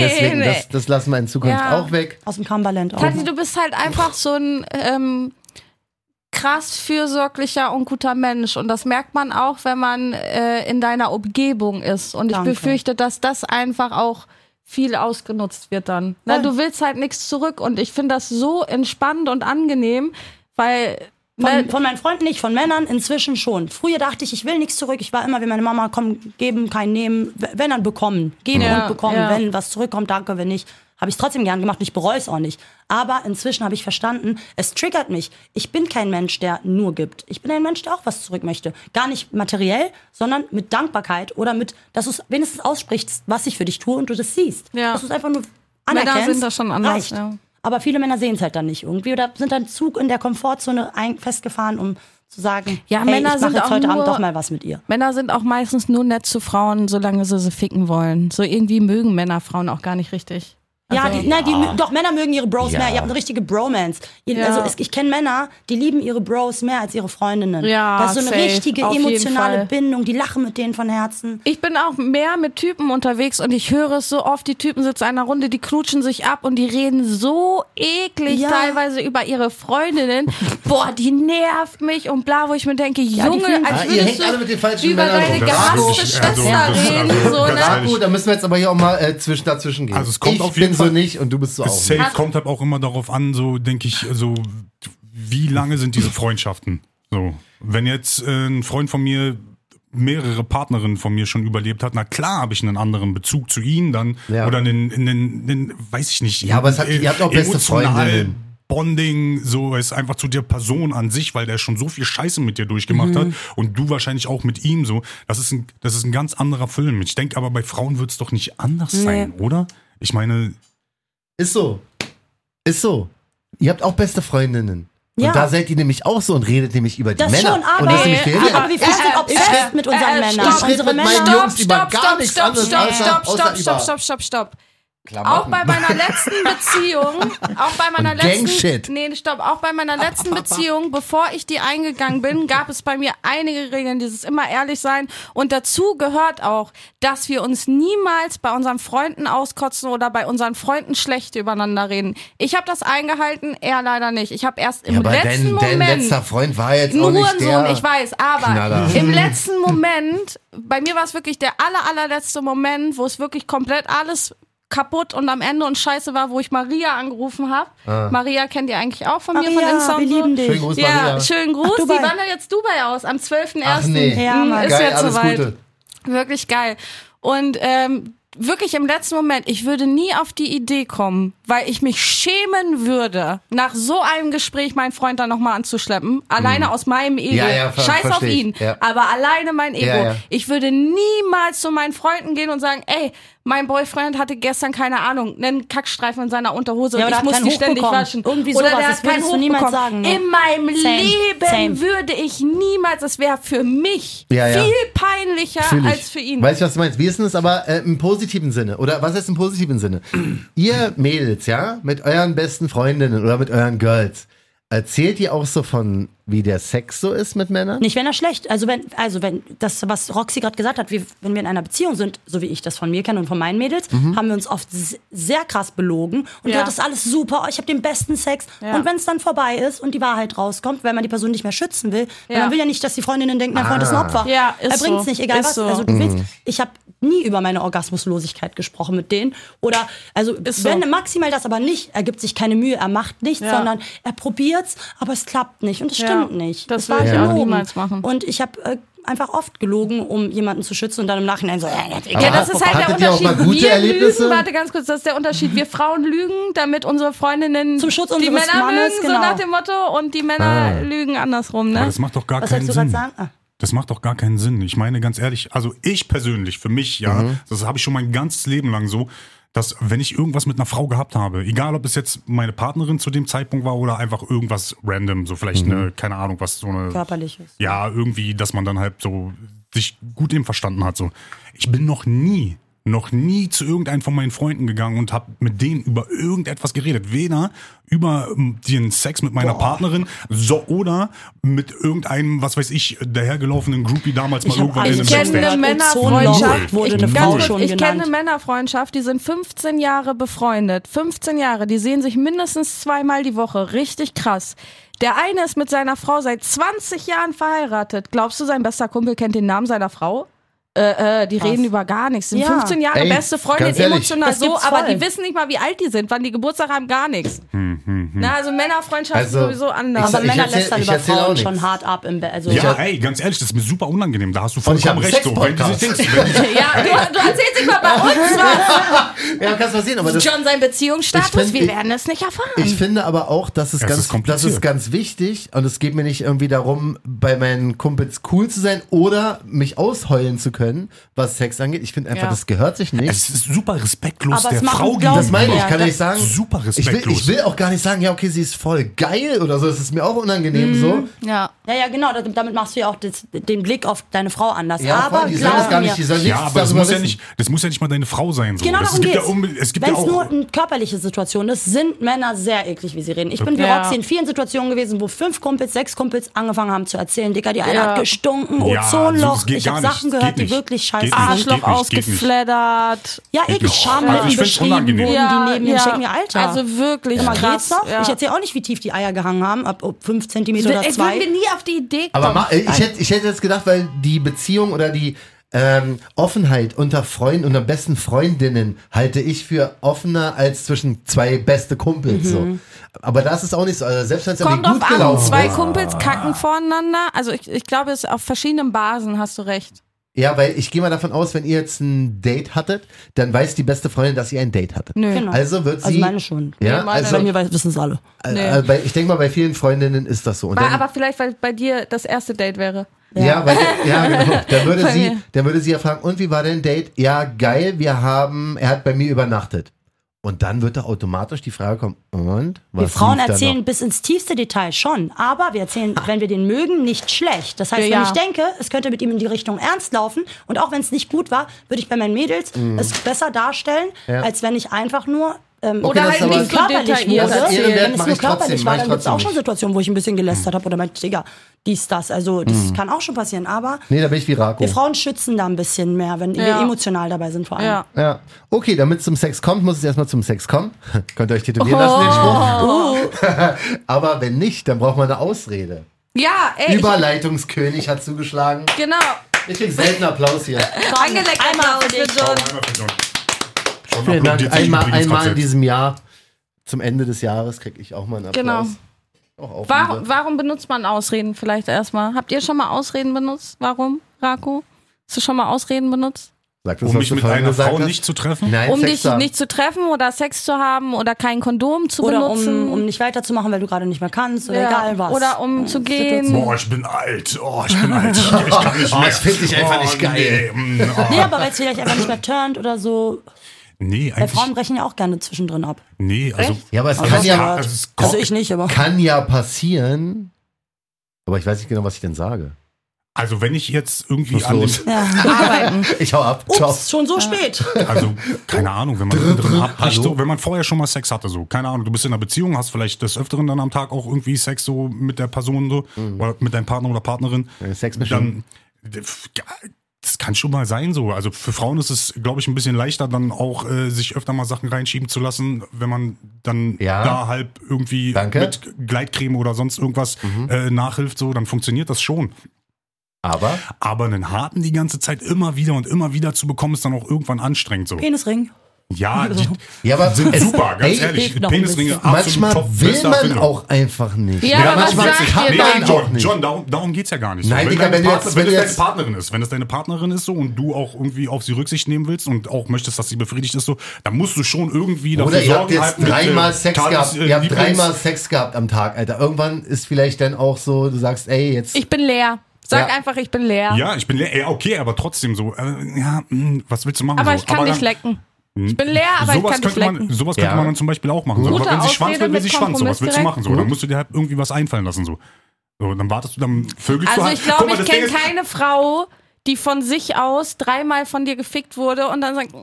Speaker 1: Deswegen, das, das lassen wir in Zukunft auch weg.
Speaker 5: Aus dem Cumberland. Auch.
Speaker 3: Tati, du bist halt einfach so ein ähm, krass fürsorglicher und guter Mensch. Und das merkt man auch, wenn man äh, in deiner Umgebung ist. Und ich
Speaker 5: Danke.
Speaker 3: befürchte, dass das einfach auch viel ausgenutzt wird dann. Na, du willst halt nichts zurück. Und ich finde das so entspannt und angenehm, weil ne,
Speaker 5: Von, von meinen Freunden nicht, von Männern inzwischen schon. Früher dachte ich, ich will nichts zurück. Ich war immer wie meine Mama, komm, geben, kein nehmen. Wenn dann bekommen. Geben
Speaker 3: Ja,
Speaker 5: und bekommen.
Speaker 3: ja.
Speaker 5: Wenn was zurückkommt, danke, wenn nicht. Habe ich trotzdem gern gemacht und ich bereue es auch nicht. Aber inzwischen habe ich verstanden, es triggert mich. Ich bin kein Mensch, der nur gibt. Ich bin ein Mensch, der auch was zurück möchte. Gar nicht materiell, sondern mit Dankbarkeit oder mit, dass du es wenigstens aussprichst, was ich für dich tue und du das siehst.
Speaker 3: Ja.
Speaker 5: Dass du es einfach nur
Speaker 3: Männer
Speaker 5: anerkennst.
Speaker 3: sind da schon anders,
Speaker 5: Reicht.
Speaker 3: ja.
Speaker 5: Aber viele Männer sehen es halt dann nicht irgendwie oder sind dann Zug in der Komfortzone festgefahren, um zu sagen,
Speaker 3: Ja,
Speaker 5: hey,
Speaker 3: Männer sind
Speaker 5: jetzt
Speaker 3: auch
Speaker 5: heute Abend
Speaker 3: nur-
Speaker 5: doch mal was mit ihr.
Speaker 3: Männer sind auch meistens nur nett zu Frauen, solange sie sie ficken wollen. So irgendwie mögen Männer Frauen auch gar nicht richtig.
Speaker 5: Ja,
Speaker 3: Also-
Speaker 5: die, nein, die, mö- doch, Männer mögen ihre Bros
Speaker 1: Ja.
Speaker 5: mehr. Ihr habt eine richtige Bromance.
Speaker 3: Ja.
Speaker 5: Also ich kenne Männer, die lieben ihre Bros mehr als ihre Freundinnen.
Speaker 3: Ja,
Speaker 5: das ist so eine
Speaker 3: safe,
Speaker 5: richtige
Speaker 3: auf
Speaker 5: emotionale
Speaker 3: Fall.
Speaker 5: Bindung. Die lachen mit denen von Herzen.
Speaker 3: Ich bin auch mehr mit Typen unterwegs und ich höre es so oft, die Typen sitzen in einer Runde, die knutschen sich ab und die reden so eklig
Speaker 5: Ja.
Speaker 3: teilweise über ihre Freundinnen. Boah, die nervt mich und bla, wo ich mir denke, Junge, als
Speaker 1: Ah, ihr
Speaker 3: würdest
Speaker 1: hängt
Speaker 3: du
Speaker 1: alle mit den falschen
Speaker 3: über
Speaker 1: Männern
Speaker 3: deine gehasste
Speaker 4: also,
Speaker 3: Schwester
Speaker 4: das ist-
Speaker 3: reden. So, ne?
Speaker 1: da müssen wir jetzt aber hier auch mal äh, zwischen, dazwischen gehen.
Speaker 4: Also es kommt
Speaker 1: ich
Speaker 4: auf jeden
Speaker 1: bin so
Speaker 4: Fall-
Speaker 1: nicht und du bist so auch.
Speaker 4: Safe
Speaker 1: nicht.
Speaker 4: kommt halt auch immer darauf an, so denke ich, so wie lange sind diese Freundschaften? So, wenn jetzt äh, ein Freund von mir mehrere Partnerinnen von mir schon überlebt hat, na klar habe ich einen anderen Bezug zu ihnen dann
Speaker 1: Ja.
Speaker 4: oder einen, einen, einen, weiß ich nicht.
Speaker 1: Ja, aber es hat- ihr habt auch beste Freundinnen.
Speaker 4: Bonding, so ist einfach zu der Person an sich, weil der schon so viel Scheiße mit dir durchgemacht hat und du wahrscheinlich auch mit ihm so. Das ist ein, das ist ein ganz anderer Film. Ich denke aber bei Frauen wird es doch nicht anders sein, oder? Ich meine,
Speaker 1: Ist so. Ist so. Ihr habt auch beste Freundinnen.
Speaker 5: Ja.
Speaker 1: Und da seid ihr nämlich auch so und redet nämlich über die
Speaker 5: Das
Speaker 1: Männer.
Speaker 5: schon, aber,
Speaker 1: und das ist nämlich viel
Speaker 5: aber,
Speaker 1: wert.
Speaker 5: wir Frauen sind obsessed mit unseren
Speaker 3: äh,
Speaker 5: Männern.
Speaker 3: stopp,
Speaker 1: Ich rede
Speaker 5: Unsere
Speaker 1: mit meinen. Jungs über gar nichts
Speaker 3: stopp,
Speaker 1: anderes
Speaker 3: stopp, stopp,
Speaker 1: außer
Speaker 3: stopp,
Speaker 1: über
Speaker 3: stopp, stopp, stopp, stopp.
Speaker 1: Klamotten.
Speaker 3: Auch bei meiner letzten Beziehung, auch bei meiner
Speaker 1: Und
Speaker 3: letzten,
Speaker 1: Gangshit.
Speaker 3: nee, stopp, auch bei meiner letzten Beziehung, bevor ich die eingegangen bin, gab es bei mir einige Regeln, dieses immer ehrlich sein und dazu gehört auch, dass wir uns niemals bei unseren Freunden auskotzen oder bei unseren Freunden schlecht übereinander reden. Ich habe das eingehalten, er leider nicht. Ich habe erst im
Speaker 1: ja, aber
Speaker 3: letzten
Speaker 1: dein, dein
Speaker 3: Moment
Speaker 1: letzter Freund war jetzt
Speaker 3: ein
Speaker 1: auch nicht
Speaker 3: Hurensohn,
Speaker 1: der...
Speaker 3: ich weiß, aber
Speaker 1: Knaller.
Speaker 3: im letzten Moment, bei mir war es wirklich der aller, allerletzte Moment, wo es wirklich komplett alles kaputt und am Ende und scheiße war, wo ich Maria angerufen habe. Maria kennt ihr eigentlich auch von mir von
Speaker 5: Maria,
Speaker 3: Insta
Speaker 5: wir lieben dich.
Speaker 1: Schönen Gruß,
Speaker 3: Ja,
Speaker 1: Maria.
Speaker 3: schönen Gruß.
Speaker 5: Ach,
Speaker 3: Die wandert jetzt Dubai aus am 12.01.
Speaker 1: Ach nee.
Speaker 5: Ja, Mann.
Speaker 3: ist
Speaker 1: Geil,
Speaker 3: jetzt soweit.
Speaker 1: Gute.
Speaker 3: Wirklich geil. Und ähm, wirklich im letzten Moment, ich würde nie auf die Idee kommen, weil ich mich schämen würde, nach so einem Gespräch meinen Freund dann nochmal anzuschleppen. Alleine aus meinem Ego.
Speaker 1: Ja, ja, ver-
Speaker 3: Scheiß auf ihn.
Speaker 1: Ja.
Speaker 3: Aber alleine mein Ego.
Speaker 1: Ja, ja.
Speaker 3: Ich würde niemals zu meinen Freunden gehen und sagen, ey, mein Boyfriend hatte gestern, keine Ahnung, einen Kackstreifen in seiner Unterhose
Speaker 5: Ja,
Speaker 3: und
Speaker 5: oder
Speaker 3: ich muss die
Speaker 5: Hoch
Speaker 3: ständig
Speaker 5: bekommen.
Speaker 3: waschen.
Speaker 5: Irgendwie
Speaker 3: oder
Speaker 5: sowas,
Speaker 3: der
Speaker 5: das
Speaker 3: hat keinen
Speaker 5: würdest du
Speaker 3: Hoch
Speaker 5: niemals
Speaker 3: bekommen.
Speaker 5: sagen, ne?
Speaker 3: In meinem
Speaker 5: Same,
Speaker 3: Leben
Speaker 5: same.
Speaker 3: würde ich niemals, es wäre für mich
Speaker 1: Ja, ja.
Speaker 3: viel peinlicher
Speaker 1: ich.
Speaker 3: als für ihn.
Speaker 1: Weißt du, was du meinst? Wie ist denn das aber äh, im positiven Sinne? Oder was ist im positiven Sinne? ihr Mädels, ja, mit euren besten Freundinnen oder mit euren Girls, erzählt ihr auch so von, wie der Sex so ist mit Männern?
Speaker 5: Nicht, wenn er schlecht. Also wenn, also wenn das, was Roxy gerade gesagt hat, wir, wenn wir in einer Beziehung sind, so wie ich das von mir kenne und von meinen Mädels, haben wir uns oft sehr krass belogen und
Speaker 3: Ja.
Speaker 5: das ist alles super, ich habe den besten Sex.
Speaker 3: Ja.
Speaker 5: Und wenn es dann vorbei ist und die Wahrheit rauskommt, weil man die Person nicht mehr schützen will, weil
Speaker 3: Ja.
Speaker 5: man will ja nicht, dass die Freundinnen denken, mein Freund ist ein Opfer.
Speaker 3: Ja, ist
Speaker 5: er bringt's
Speaker 3: so.
Speaker 5: nicht, egal
Speaker 3: Ist
Speaker 5: was.
Speaker 3: so.
Speaker 5: Also du willst, ich habe nie über meine Orgasmuslosigkeit gesprochen mit denen. Oder also
Speaker 3: Ist
Speaker 5: wenn
Speaker 3: so.
Speaker 5: maximal das aber nicht, er gibt sich keine Mühe, er macht nichts,
Speaker 3: Ja.
Speaker 5: sondern er probiert's, aber es klappt nicht und es
Speaker 3: Ja,
Speaker 5: stimmt nicht.
Speaker 3: das würde ich
Speaker 1: auch
Speaker 3: niemals machen.
Speaker 5: Und ich habe äh, einfach oft gelogen, um jemanden zu schützen und dann im Nachhinein so, äh, hat
Speaker 1: Aber
Speaker 3: Ja, das ist halt der Unterschied. wir
Speaker 1: Erlebnisse?
Speaker 3: lügen, warte ganz kurz, das ist der Unterschied. Wir Frauen lügen, damit unsere Freundinnen
Speaker 5: Zum Schutz
Speaker 3: die Männer
Speaker 5: Mannes,
Speaker 3: mögen,
Speaker 5: genau.
Speaker 3: so nach dem Motto, und die Männer
Speaker 1: Ah.
Speaker 3: lügen andersrum,
Speaker 4: aber
Speaker 3: ne?
Speaker 4: das macht doch gar
Speaker 5: Was
Speaker 4: keinen Sinn.
Speaker 5: sagen? Ah.
Speaker 4: Das macht doch gar keinen Sinn. Ich meine ganz ehrlich, also ich persönlich, für mich, ja,
Speaker 1: Mhm.
Speaker 4: das habe ich schon mein ganzes Leben lang so, dass wenn ich irgendwas mit einer Frau gehabt habe, egal ob es jetzt meine Partnerin zu dem Zeitpunkt war oder einfach irgendwas random, so vielleicht
Speaker 1: Mhm.
Speaker 4: eine, keine Ahnung, was so eine
Speaker 5: Körperliches.
Speaker 4: ja, irgendwie, dass man dann halt so sich gut eben verstanden hat. So. Ich bin noch nie, noch nie zu irgendeinem von meinen Freunden gegangen und habe mit denen über irgendetwas geredet. Weder über ähm, den Sex mit meiner Partnerin so oder mit irgendeinem, was weiß ich, dahergelaufenen Groupie damals mal
Speaker 5: Ich
Speaker 4: irgendwann in
Speaker 5: alles
Speaker 4: einem
Speaker 3: Ich kenne eine. Männerfreundschaft.
Speaker 5: Wurde
Speaker 3: ich,
Speaker 5: eine
Speaker 3: ganz
Speaker 5: Frau
Speaker 3: kurz,
Speaker 5: schon
Speaker 3: ich kenne eine Männerfreundschaft, die sind 15 Jahre befreundet. 15 Jahre, die sehen sich mindestens zweimal die Woche. Richtig krass. Der eine ist mit seiner Frau seit 20 Jahren verheiratet. Glaubst du, sein bester Kumpel kennt den Namen seiner Frau? Äh, äh, die reden über gar nichts. Sind
Speaker 5: Ja.
Speaker 3: 15 Jahre
Speaker 1: Ey,
Speaker 3: beste Freundin, emotional
Speaker 5: Das
Speaker 3: so, aber
Speaker 5: voll.
Speaker 3: die wissen nicht mal, wie alt die sind, wann die Geburtstag haben, gar nichts. Na, also Männerfreundschaft
Speaker 1: Also,
Speaker 3: ist sowieso anders.
Speaker 1: ich
Speaker 5: Aber
Speaker 1: Ich
Speaker 5: Männer
Speaker 1: erzähl-
Speaker 5: lästern
Speaker 1: ich
Speaker 5: über Frauen
Speaker 1: nichts.
Speaker 5: schon hart ab im Bett. Also
Speaker 4: Ja, ey, ganz ehrlich, das ist mir super unangenehm. Da hast du vollkommen recht. So, wenn du denkst, wenn
Speaker 3: ja, du, du erzählst nicht mal bei uns was.
Speaker 1: Ja, kannst mal sehen, aber das,
Speaker 3: John sein Beziehungsstatus,
Speaker 1: find-
Speaker 3: wir
Speaker 1: ich-
Speaker 3: werden es nicht erfahren.
Speaker 1: Ich finde aber auch, dass es,
Speaker 4: Es
Speaker 1: ganz,
Speaker 4: ist
Speaker 1: das ist ganz wichtig und es geht mir nicht irgendwie darum, bei meinen Kumpels cool zu sein oder mich ausheulen zu können, was Sex angeht. Ich finde einfach,
Speaker 3: Ja.
Speaker 1: das gehört sich nicht.
Speaker 4: es ist super respektlos
Speaker 5: Aber
Speaker 4: der
Speaker 5: machen,
Speaker 4: Frau
Speaker 5: glaub
Speaker 1: das
Speaker 5: ich,
Speaker 1: meine ich,
Speaker 5: Ja,
Speaker 1: kann
Speaker 5: das-
Speaker 1: ich sagen.
Speaker 4: Super
Speaker 1: Ich will,
Speaker 4: respektlos.
Speaker 1: ich will auch gar nicht sagen, ja, okay, sie ist voll geil oder so. Das ist mir auch unangenehm so.
Speaker 3: ja.
Speaker 5: Ja, ja, genau. Damit machst du ja auch das, den Blick auf deine Frau anders.
Speaker 1: Ja,
Speaker 5: aber
Speaker 1: voll, die soll
Speaker 5: glaub
Speaker 1: das gar
Speaker 5: mir,
Speaker 1: nicht, die soll nichts
Speaker 4: ja, aber das
Speaker 1: darüber
Speaker 4: muss ja,
Speaker 1: wissen.
Speaker 4: nicht, das muss ja nicht mal deine Frau sein. So.
Speaker 5: Genau
Speaker 4: das,
Speaker 5: darum
Speaker 4: es gibt
Speaker 5: geht's.
Speaker 4: ja, unbe- es gibt
Speaker 5: Wenn
Speaker 4: ja
Speaker 5: es
Speaker 4: auch.
Speaker 5: nur eine körperliche Situation ist, sind Männer sehr eklig, wie sie reden. Ich bin wie
Speaker 3: Ja.
Speaker 5: Roxy in vielen Situationen gewesen, wo fünf Kumpels, sechs Kumpels angefangen haben zu erzählen, Dicker, die eine
Speaker 3: Ja.
Speaker 5: hat gestunken,
Speaker 4: Ja,
Speaker 5: Ozonloch.
Speaker 4: so, das geht
Speaker 5: ich habe
Speaker 4: gar nicht.
Speaker 5: Sachen gehört, die
Speaker 4: nicht.
Speaker 5: Wirklich scheiße
Speaker 4: Geht.
Speaker 3: Arschloch
Speaker 4: geht geht
Speaker 3: ausgefleddert.
Speaker 5: Ja, eklig,
Speaker 4: nicht.
Speaker 5: Schamlippen
Speaker 4: Also ich
Speaker 5: beschrieben wurden,
Speaker 3: Ja,
Speaker 5: die neben mir.
Speaker 3: ja.
Speaker 5: Ich denke mir, Alter.
Speaker 3: Also wirklich
Speaker 5: Immer
Speaker 3: krass.
Speaker 5: noch?
Speaker 3: Ja.
Speaker 5: Ich erzähle auch nicht, wie tief die Eier gehangen haben, ob, ob fünf Zentimeter
Speaker 3: Ey,
Speaker 5: oder
Speaker 3: würden
Speaker 5: zwei.
Speaker 3: wir nie auf die Idee kommen.
Speaker 1: Aber äh, ich, hätte, ich hätte jetzt gedacht, weil die Beziehung oder die ähm, Offenheit unter Freunden, unter besten Freundinnen halte ich für offener als zwischen zwei beste Kumpels. So. Aber das ist auch nicht so. Also selbst wenn es
Speaker 3: Kommt drauf
Speaker 1: gut
Speaker 3: an,
Speaker 1: gelaufen
Speaker 3: zwei
Speaker 1: ist.
Speaker 3: Kumpels kacken voreinander. Also ich, ich glaube, es ist auf verschiedenen Basen, hast du recht.
Speaker 1: Ja, weil ich gehe mal davon aus, wenn ihr jetzt ein Date hattet, dann weiß die beste Freundin, dass ihr ein Date hattet.
Speaker 3: Nö.
Speaker 5: Genau.
Speaker 1: Also wird sie.
Speaker 5: Also meine schon.
Speaker 1: Ja,
Speaker 3: Nee, meine
Speaker 1: also,
Speaker 5: Bei mir wissen es alle.
Speaker 3: Nee.
Speaker 1: äh, bei, ich denke mal, bei vielen Freundinnen ist das so. Und
Speaker 3: War
Speaker 1: dann,
Speaker 3: aber vielleicht, weil bei dir das erste Date wäre.
Speaker 1: ja, weil, ja, genau. Dann würde sie,
Speaker 3: mir.
Speaker 1: dann würde sie ja fragen, und wie war dein Date? Ja, geil, wir haben, er hat bei mir übernachtet. Und dann wird da automatisch die Frage kommen, und? Was
Speaker 5: Wir Frauen erzählen bis ins tiefste Detail schon, aber wir erzählen, wenn wir den mögen, nicht schlecht. Das heißt,
Speaker 3: Ja.
Speaker 5: wenn ich denke, es könnte mit ihm in die Richtung ernst laufen und auch wenn es nicht gut war, würde ich bei meinen Mädels es besser darstellen,
Speaker 1: Mhm. Ja.
Speaker 5: als wenn ich einfach nur ähm,
Speaker 1: Okay,
Speaker 3: Oder halt nicht so
Speaker 5: körperlich wurde. Wenn es nur körperlich war,
Speaker 1: ich
Speaker 5: dann gibt es auch schon. Situationen, wo ich ein bisschen gelästert habe oder meinte, Digga, dies, das. Also das
Speaker 1: Mhm.
Speaker 5: kann auch schon passieren, aber
Speaker 1: Nee, da bin ich wie Rako.
Speaker 5: wir Frauen schützen da ein bisschen mehr, wenn wir
Speaker 3: Ja.
Speaker 5: emotional dabei sind vor allem.
Speaker 3: Ja.
Speaker 1: Ja. Okay, damit es zum Sex kommt, muss es erstmal zum Sex kommen. Könnt ihr euch tätowieren lassen, den Spruch. Aber wenn nicht, dann braucht man eine Ausrede.
Speaker 3: Ja, ey.
Speaker 1: Überleitungskönig hat zugeschlagen.
Speaker 3: Genau.
Speaker 1: Ich krieg selten Applaus hier.
Speaker 3: Angeleckt
Speaker 5: einmal
Speaker 3: Applaus
Speaker 5: für.
Speaker 3: John.
Speaker 4: John
Speaker 1: Vielen Dank. Einmal, einmal in diesem Jahr, zum Ende des Jahres, krieg ich auch mal einen Applaus.
Speaker 3: Genau.
Speaker 1: Auch auf
Speaker 3: Warum, warum benutzt man Ausreden vielleicht erstmal? Habt ihr schon mal Ausreden benutzt? Warum, Rako? Hast du schon mal Ausreden benutzt?
Speaker 1: Sag das,
Speaker 4: Um mich mit einer Frau
Speaker 1: hast.
Speaker 4: nicht zu treffen?
Speaker 1: Nein,
Speaker 3: Um
Speaker 1: Sex
Speaker 3: dich
Speaker 1: haben.
Speaker 3: nicht zu treffen oder Sex zu haben oder kein Kondom zu
Speaker 5: Oder
Speaker 3: benutzen?
Speaker 5: um, um nicht weiterzumachen, weil du gerade nicht mehr kannst oder
Speaker 3: Ja.
Speaker 5: egal was.
Speaker 3: Oder um zu gehen.
Speaker 4: Boah, ich bin alt. Oh, ich bin alt. Ich, ich kann nicht
Speaker 1: Oh,
Speaker 4: mehr.
Speaker 1: das find ich einfach nicht geil.
Speaker 4: Nee, mm, oh.
Speaker 5: Nee, aber weil es vielleicht einfach nicht mehr turnt oder so.
Speaker 4: Nee
Speaker 5: Weil Frauen
Speaker 4: eigentlich.
Speaker 5: brechen ja auch gerne zwischendrin ab.
Speaker 4: Nee, also.
Speaker 1: Ja, aber es
Speaker 5: Also
Speaker 1: kann
Speaker 5: das
Speaker 1: ja,
Speaker 4: also es
Speaker 5: Also ich nicht, aber.
Speaker 1: kann ja passieren. Aber ich weiß nicht genau, was ich denn sage.
Speaker 4: Also wenn ich jetzt irgendwie
Speaker 1: Was
Speaker 4: an
Speaker 1: los?
Speaker 4: dem,
Speaker 5: Ja.
Speaker 3: Arbeiten.
Speaker 1: Ich hau ab. Ciao.
Speaker 5: Ups, schon so spät.
Speaker 4: also keine Ahnung, wenn man drin abbricht, so, wenn man vorher schon mal Sex hatte, so, keine Ahnung, du bist in einer Beziehung, hast vielleicht des Öfteren dann am Tag auch irgendwie Sex so mit der Person so, oder mit deinem Partner oder Partnerin,
Speaker 1: Ja, Sexmischung.
Speaker 4: dann, das kann schon mal sein so. Also für Frauen ist es, glaube ich, ein bisschen leichter, dann auch äh, sich öfter mal Sachen reinschieben zu lassen, wenn man dann
Speaker 1: Ja.
Speaker 4: da halb irgendwie
Speaker 1: Danke.
Speaker 4: mit Gleitcreme oder sonst irgendwas äh, nachhilft, so, dann funktioniert das schon.
Speaker 1: Aber
Speaker 4: Aber einen harten die ganze Zeit immer wieder und immer wieder zu bekommen, ist dann auch irgendwann anstrengend so.
Speaker 5: Penisring.
Speaker 4: Ja, die
Speaker 1: Ja, aber
Speaker 4: sind
Speaker 1: es-
Speaker 4: super, ganz
Speaker 1: ey,
Speaker 4: ehrlich. Penisringe,
Speaker 1: manchmal
Speaker 4: top,
Speaker 1: will man
Speaker 4: Erfindung.
Speaker 1: auch einfach nicht.
Speaker 3: Ja, aber was
Speaker 1: manchmal
Speaker 3: sagt
Speaker 1: kann
Speaker 4: Nee,
Speaker 1: man
Speaker 4: nee,
Speaker 1: auch
Speaker 4: John,
Speaker 1: nicht.
Speaker 4: John darum, darum geht's ja gar nicht.
Speaker 1: Nein,
Speaker 4: so. wenn
Speaker 1: Digga,
Speaker 4: deine
Speaker 1: wenn du
Speaker 4: Partner,
Speaker 1: jetzt-
Speaker 4: wenn
Speaker 1: wenn
Speaker 4: es deine Partnerin ist, wenn es deine Partnerin ist so und du auch irgendwie auf sie Rücksicht nehmen willst und auch möchtest, dass sie befriedigt ist so, dann musst du schon irgendwie dafür
Speaker 1: Oder ihr habt
Speaker 4: sorgen,
Speaker 1: jetzt
Speaker 4: mit,
Speaker 1: dreimal Sex
Speaker 4: Tages-
Speaker 1: gehabt.
Speaker 4: äh,
Speaker 1: Ihr habt
Speaker 4: Lieblings-
Speaker 1: dreimal Sex gehabt am Tag, Alter. Irgendwann ist vielleicht dann auch so, du sagst, ey, jetzt.
Speaker 3: Ich bin leer. Sag
Speaker 1: Ja.
Speaker 3: einfach, ich bin leer.
Speaker 4: Ja, ich bin leer. Ja, okay, aber trotzdem so. Äh, ja, mh, was willst du machen?
Speaker 3: Aber
Speaker 4: so?
Speaker 3: ich kann nicht
Speaker 4: dann-
Speaker 3: lecken. Ich bin leer, aber ich
Speaker 4: sowas
Speaker 3: kann nicht
Speaker 4: könnte man, sowas
Speaker 1: Ja.
Speaker 4: könnte man dann zum Beispiel auch machen. So. Aber wenn sie Schwanz
Speaker 3: Ausrede
Speaker 4: will, sie Schwanz. So, was willst du machen? So, dann musst du dir halt irgendwie was einfallen lassen. So. So, dann wartest du, dann vögelst du
Speaker 3: Also
Speaker 4: halt.
Speaker 3: ich
Speaker 4: Guck
Speaker 3: glaube, ich kenne keine Frau, die von sich aus dreimal von dir gefickt wurde und dann sagt, oh,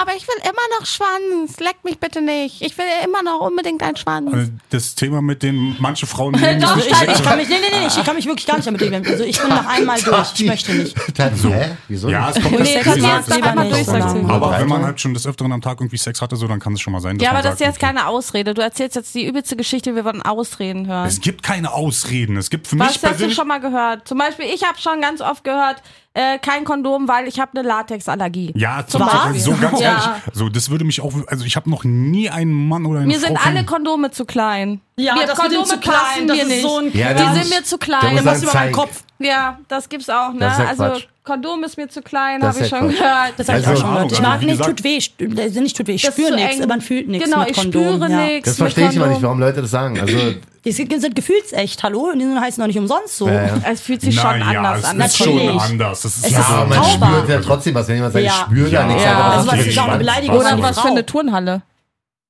Speaker 3: aber ich will immer noch Schwanz, leck mich bitte nicht. Ich will immer noch unbedingt einen Schwanz.
Speaker 4: Äh, Das Thema mit den manche Frauen nehmen
Speaker 3: Doch,
Speaker 4: das
Speaker 5: Also
Speaker 4: nicht
Speaker 5: ich,
Speaker 4: direkt
Speaker 5: ich, kann mich, nee, nee, nee, ich kann mich wirklich gar nicht damit leben. Also ich bin nach einmal durch. Ich möchte nicht.
Speaker 1: Dann, Hä? Wieso?
Speaker 4: Ja, es kommt
Speaker 3: Nee,
Speaker 4: das,
Speaker 3: das
Speaker 4: gesagt,
Speaker 3: jetzt
Speaker 4: es
Speaker 3: lieber
Speaker 4: kommt
Speaker 3: mal
Speaker 4: drauf
Speaker 3: durch, sagst du.
Speaker 4: Aber wenn man halt schon des Öfteren am Tag irgendwie Sex hatte, so, dann kann es schon mal sein, dass
Speaker 3: Ja,
Speaker 4: man
Speaker 3: aber das ist jetzt keine Ausrede. Du erzählst jetzt die übelste Geschichte, wir wollen Ausreden hören.
Speaker 4: Es gibt keine Ausreden. Es gibt für
Speaker 3: Was
Speaker 4: mich
Speaker 3: hast du schon mal gehört? Zum Beispiel, ich habe schon ganz oft gehört, äh, kein Kondom, weil ich habe eine Latexallergie.
Speaker 4: Ja, zum? Beispiel. So ganz
Speaker 3: Ja.
Speaker 4: ehrlich. So, das würde mich auch, also ich habe noch nie einen Mann oder eine
Speaker 3: Mir
Speaker 4: Frau
Speaker 3: sind alle Kondome zu klein.
Speaker 5: Ja,
Speaker 3: mir
Speaker 5: das
Speaker 3: Kondome
Speaker 5: zu klein,
Speaker 3: passen
Speaker 5: das
Speaker 3: mir
Speaker 5: ist
Speaker 3: nicht.
Speaker 5: so ein
Speaker 1: Ja,
Speaker 3: die sind mir zu
Speaker 1: Da
Speaker 3: klein.
Speaker 1: muss
Speaker 5: was
Speaker 1: sagen,
Speaker 5: über meinen. Kopf.
Speaker 3: Ja, das gibt's auch, ne?
Speaker 1: Das ist ja
Speaker 3: also
Speaker 1: Quatsch.
Speaker 3: Kondom ist mir zu klein, habe ich
Speaker 1: ja
Speaker 3: schon
Speaker 1: Quatsch.
Speaker 3: gehört.
Speaker 5: Das habe ich
Speaker 1: Also-
Speaker 5: auch schon gehört. Ich
Speaker 4: Also,
Speaker 5: mag
Speaker 4: wie
Speaker 5: nicht,
Speaker 4: gesagt-
Speaker 5: tut weh. st- äh, Nicht tut weh, ich spüre nichts,
Speaker 3: eng.
Speaker 5: man fühlt nichts
Speaker 3: Genau,
Speaker 5: mit
Speaker 3: ich
Speaker 5: Kondom.
Speaker 3: spüre
Speaker 5: ja.
Speaker 3: nichts.
Speaker 1: Das verstehe ich immer nicht, warum Leute das sagen. Also,
Speaker 5: Die sind, sind gefühlsecht, hallo? Und die heißen doch nicht umsonst so.
Speaker 1: Ja, ja.
Speaker 3: Es fühlt sich schon
Speaker 4: Naja,
Speaker 3: anders
Speaker 4: es
Speaker 3: an.
Speaker 4: ist schon anders. Das ist
Speaker 5: Es
Speaker 4: ja,
Speaker 5: ist
Speaker 1: aber man
Speaker 5: Tauber.
Speaker 1: spürt ja trotzdem was. Wenn jemand sagt,
Speaker 5: Ja.
Speaker 1: ich spüre da
Speaker 4: Ja.
Speaker 1: nichts,
Speaker 3: Ja.
Speaker 1: aber
Speaker 3: Also
Speaker 1: was
Speaker 5: ist auch eine. Beleidigung
Speaker 3: Oder was für eine Turnhalle.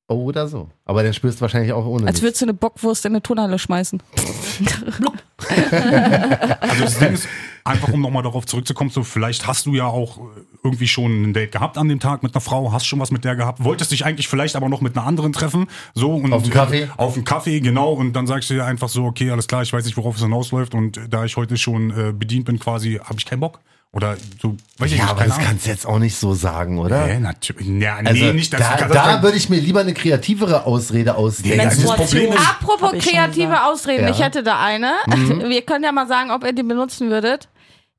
Speaker 1: Oder so. Aber dann spürst du wahrscheinlich auch ohne
Speaker 3: Als würdest du eine Bockwurst in eine Turnhalle schmeißen.
Speaker 4: Also das Ding ist, einfach um nochmal darauf zurückzukommen, so vielleicht hast du ja auch irgendwie schon ein Date gehabt an dem Tag mit einer Frau, hast schon was mit der gehabt, wolltest dich eigentlich vielleicht aber noch mit einer anderen treffen, so und
Speaker 1: Auf dem Kaffee?
Speaker 4: auf dem Kaffee, genau, und dann sagst du dir einfach so, okay, alles klar, ich weiß nicht, worauf es hinausläuft und da ich heute schon äh, bedient bin, quasi, habe ich keinen Bock oder so, weiß ich
Speaker 1: Ja,
Speaker 4: nicht,
Speaker 1: aber das
Speaker 4: Ahnung.
Speaker 1: kannst du jetzt auch nicht so sagen, oder?
Speaker 4: Nee, natürlich, ja, nee,
Speaker 1: Also,
Speaker 4: nicht, dass
Speaker 1: da,
Speaker 4: das
Speaker 1: da würde ich mir lieber eine kreativere Ausrede ausdenken.
Speaker 4: Ja, das. Problem ist-
Speaker 3: Apropos
Speaker 5: Hab
Speaker 3: kreative. Ausreden,
Speaker 1: Ja.
Speaker 3: ich hätte da eine. Wir können ja mal sagen, ob ihr die benutzen würdet.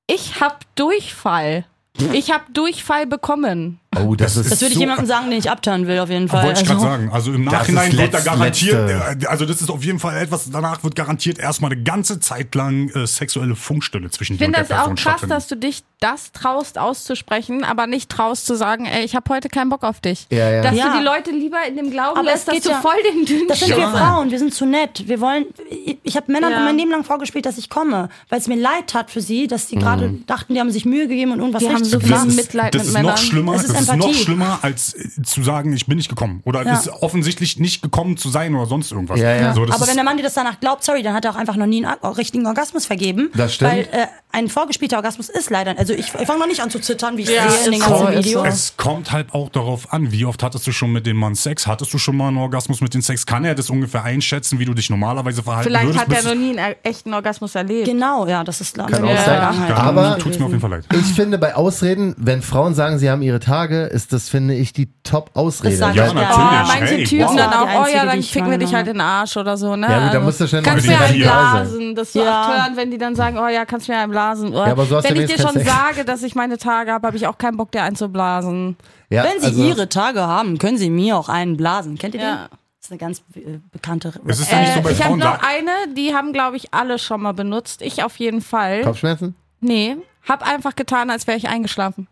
Speaker 3: Ich habe Durchfall. Ich habe Durchfall bekommen.
Speaker 1: Oh, das, ist
Speaker 5: Das würde ich
Speaker 4: so-
Speaker 5: jemandem sagen, den ich abtören will, auf jeden Fall.
Speaker 4: Wollte ich gerade
Speaker 5: Also-
Speaker 4: sagen. Also im
Speaker 1: Das
Speaker 4: Nachhinein
Speaker 1: ist
Speaker 4: wird da garantiert,
Speaker 1: letzte.
Speaker 4: äh, also das ist auf jeden Fall etwas, danach wird garantiert erstmal eine ganze Zeit lang äh, sexuelle Funkstille zwischen
Speaker 3: Ich
Speaker 4: dir und
Speaker 3: finde
Speaker 4: der
Speaker 3: das auch
Speaker 4: Person
Speaker 3: krass, dass du dich das traust auszusprechen, aber nicht traust zu sagen, ey, ich habe heute keinen Bock auf dich.
Speaker 1: Ja, ja.
Speaker 3: Dass
Speaker 5: Ja.
Speaker 3: du die Leute lieber in dem Glauben
Speaker 5: Aber
Speaker 3: lässt, dass du
Speaker 5: ja-
Speaker 3: voll den dünnen
Speaker 5: Das sind wir. Frauen, wir sind zu nett. Wir wollen, ich, ich habe Männern
Speaker 3: Ja.
Speaker 5: mein Leben lang vorgespielt, dass ich komme, weil es mir leid tat für sie, dass die gerade dachten, die haben sich Mühe gegeben und irgendwas
Speaker 3: Die haben so viel
Speaker 5: machen.
Speaker 4: das ist,
Speaker 3: Mitleid
Speaker 4: das
Speaker 3: mit
Speaker 4: ist
Speaker 3: Männern.
Speaker 4: noch schlimmer,
Speaker 5: ist
Speaker 4: das ist noch schlimmer, als äh, zu sagen, ich bin nicht gekommen. Oder
Speaker 5: Ja.
Speaker 4: ist offensichtlich nicht gekommen zu sein oder sonst irgendwas.
Speaker 1: Ja, ja.
Speaker 4: So, das
Speaker 5: Aber wenn der Mann dir das danach glaubt, sorry, dann hat er auch einfach noch nie einen or- richtigen Orgasmus vergeben.
Speaker 1: Das stimmt.
Speaker 5: Weil äh, ein vorgespielter Orgasmus ist leider, also ich, ich fange noch nicht an zu zittern, wie ich
Speaker 3: Ja,
Speaker 5: sehe in den ganzen Videos.
Speaker 4: es kommt halt auch darauf an, wie oft hattest du schon mit dem Mann Sex? Hattest du schon mal einen Orgasmus mit dem Sex? Kann er das ungefähr einschätzen, wie du dich normalerweise verhalten
Speaker 3: Vielleicht
Speaker 4: würdest?
Speaker 3: hat er noch nie einen er- echten Orgasmus erlebt.
Speaker 5: Genau, ja, das ist
Speaker 1: Kann
Speaker 5: in
Speaker 1: auch sein. Aber-
Speaker 4: tut's mir auf jeden Fall leid.
Speaker 1: Ich finde, bei Ausreden, wenn Frauen sagen, sie haben ihre Tage, ist das, finde ich, die Top-Ausrede.
Speaker 5: Sage
Speaker 4: Ja,
Speaker 5: ich
Speaker 4: natürlich.
Speaker 3: Oh, manche
Speaker 4: Hey,
Speaker 3: Typen
Speaker 4: wow.
Speaker 3: dann auch, oh ja, dann
Speaker 5: ich
Speaker 3: ficken wir dich halt
Speaker 5: wahrgenommen
Speaker 3: in den Arsch oder so, ne?
Speaker 1: Ja, gut, da musst du schnell
Speaker 3: Kannst mir einen blasen. Das so
Speaker 5: Ja.
Speaker 3: hören, wenn die dann sagen, oh ja, kannst mir einen blasen. Oh.
Speaker 1: Ja, aber so hast
Speaker 3: wenn
Speaker 1: du
Speaker 3: ich dir schon
Speaker 1: Sex.
Speaker 3: sage, dass ich meine Tage habe, habe ich auch keinen Bock, dir einzublasen.
Speaker 1: Ja,
Speaker 5: Wenn Sie
Speaker 1: also-
Speaker 5: Ihre Tage haben, können Sie mir auch einen blasen. Kennt ihr
Speaker 3: Ja.
Speaker 5: den? Das ist eine ganz äh, bekannte.
Speaker 4: Es ist ja nicht so bei
Speaker 3: Äh, ich habe noch eine, die haben, glaube ich, alle schon mal benutzt. Ich auf jeden Fall.
Speaker 1: Kopfschmerzen?
Speaker 3: Nee, hab einfach getan, als wäre ich eingeschlafen.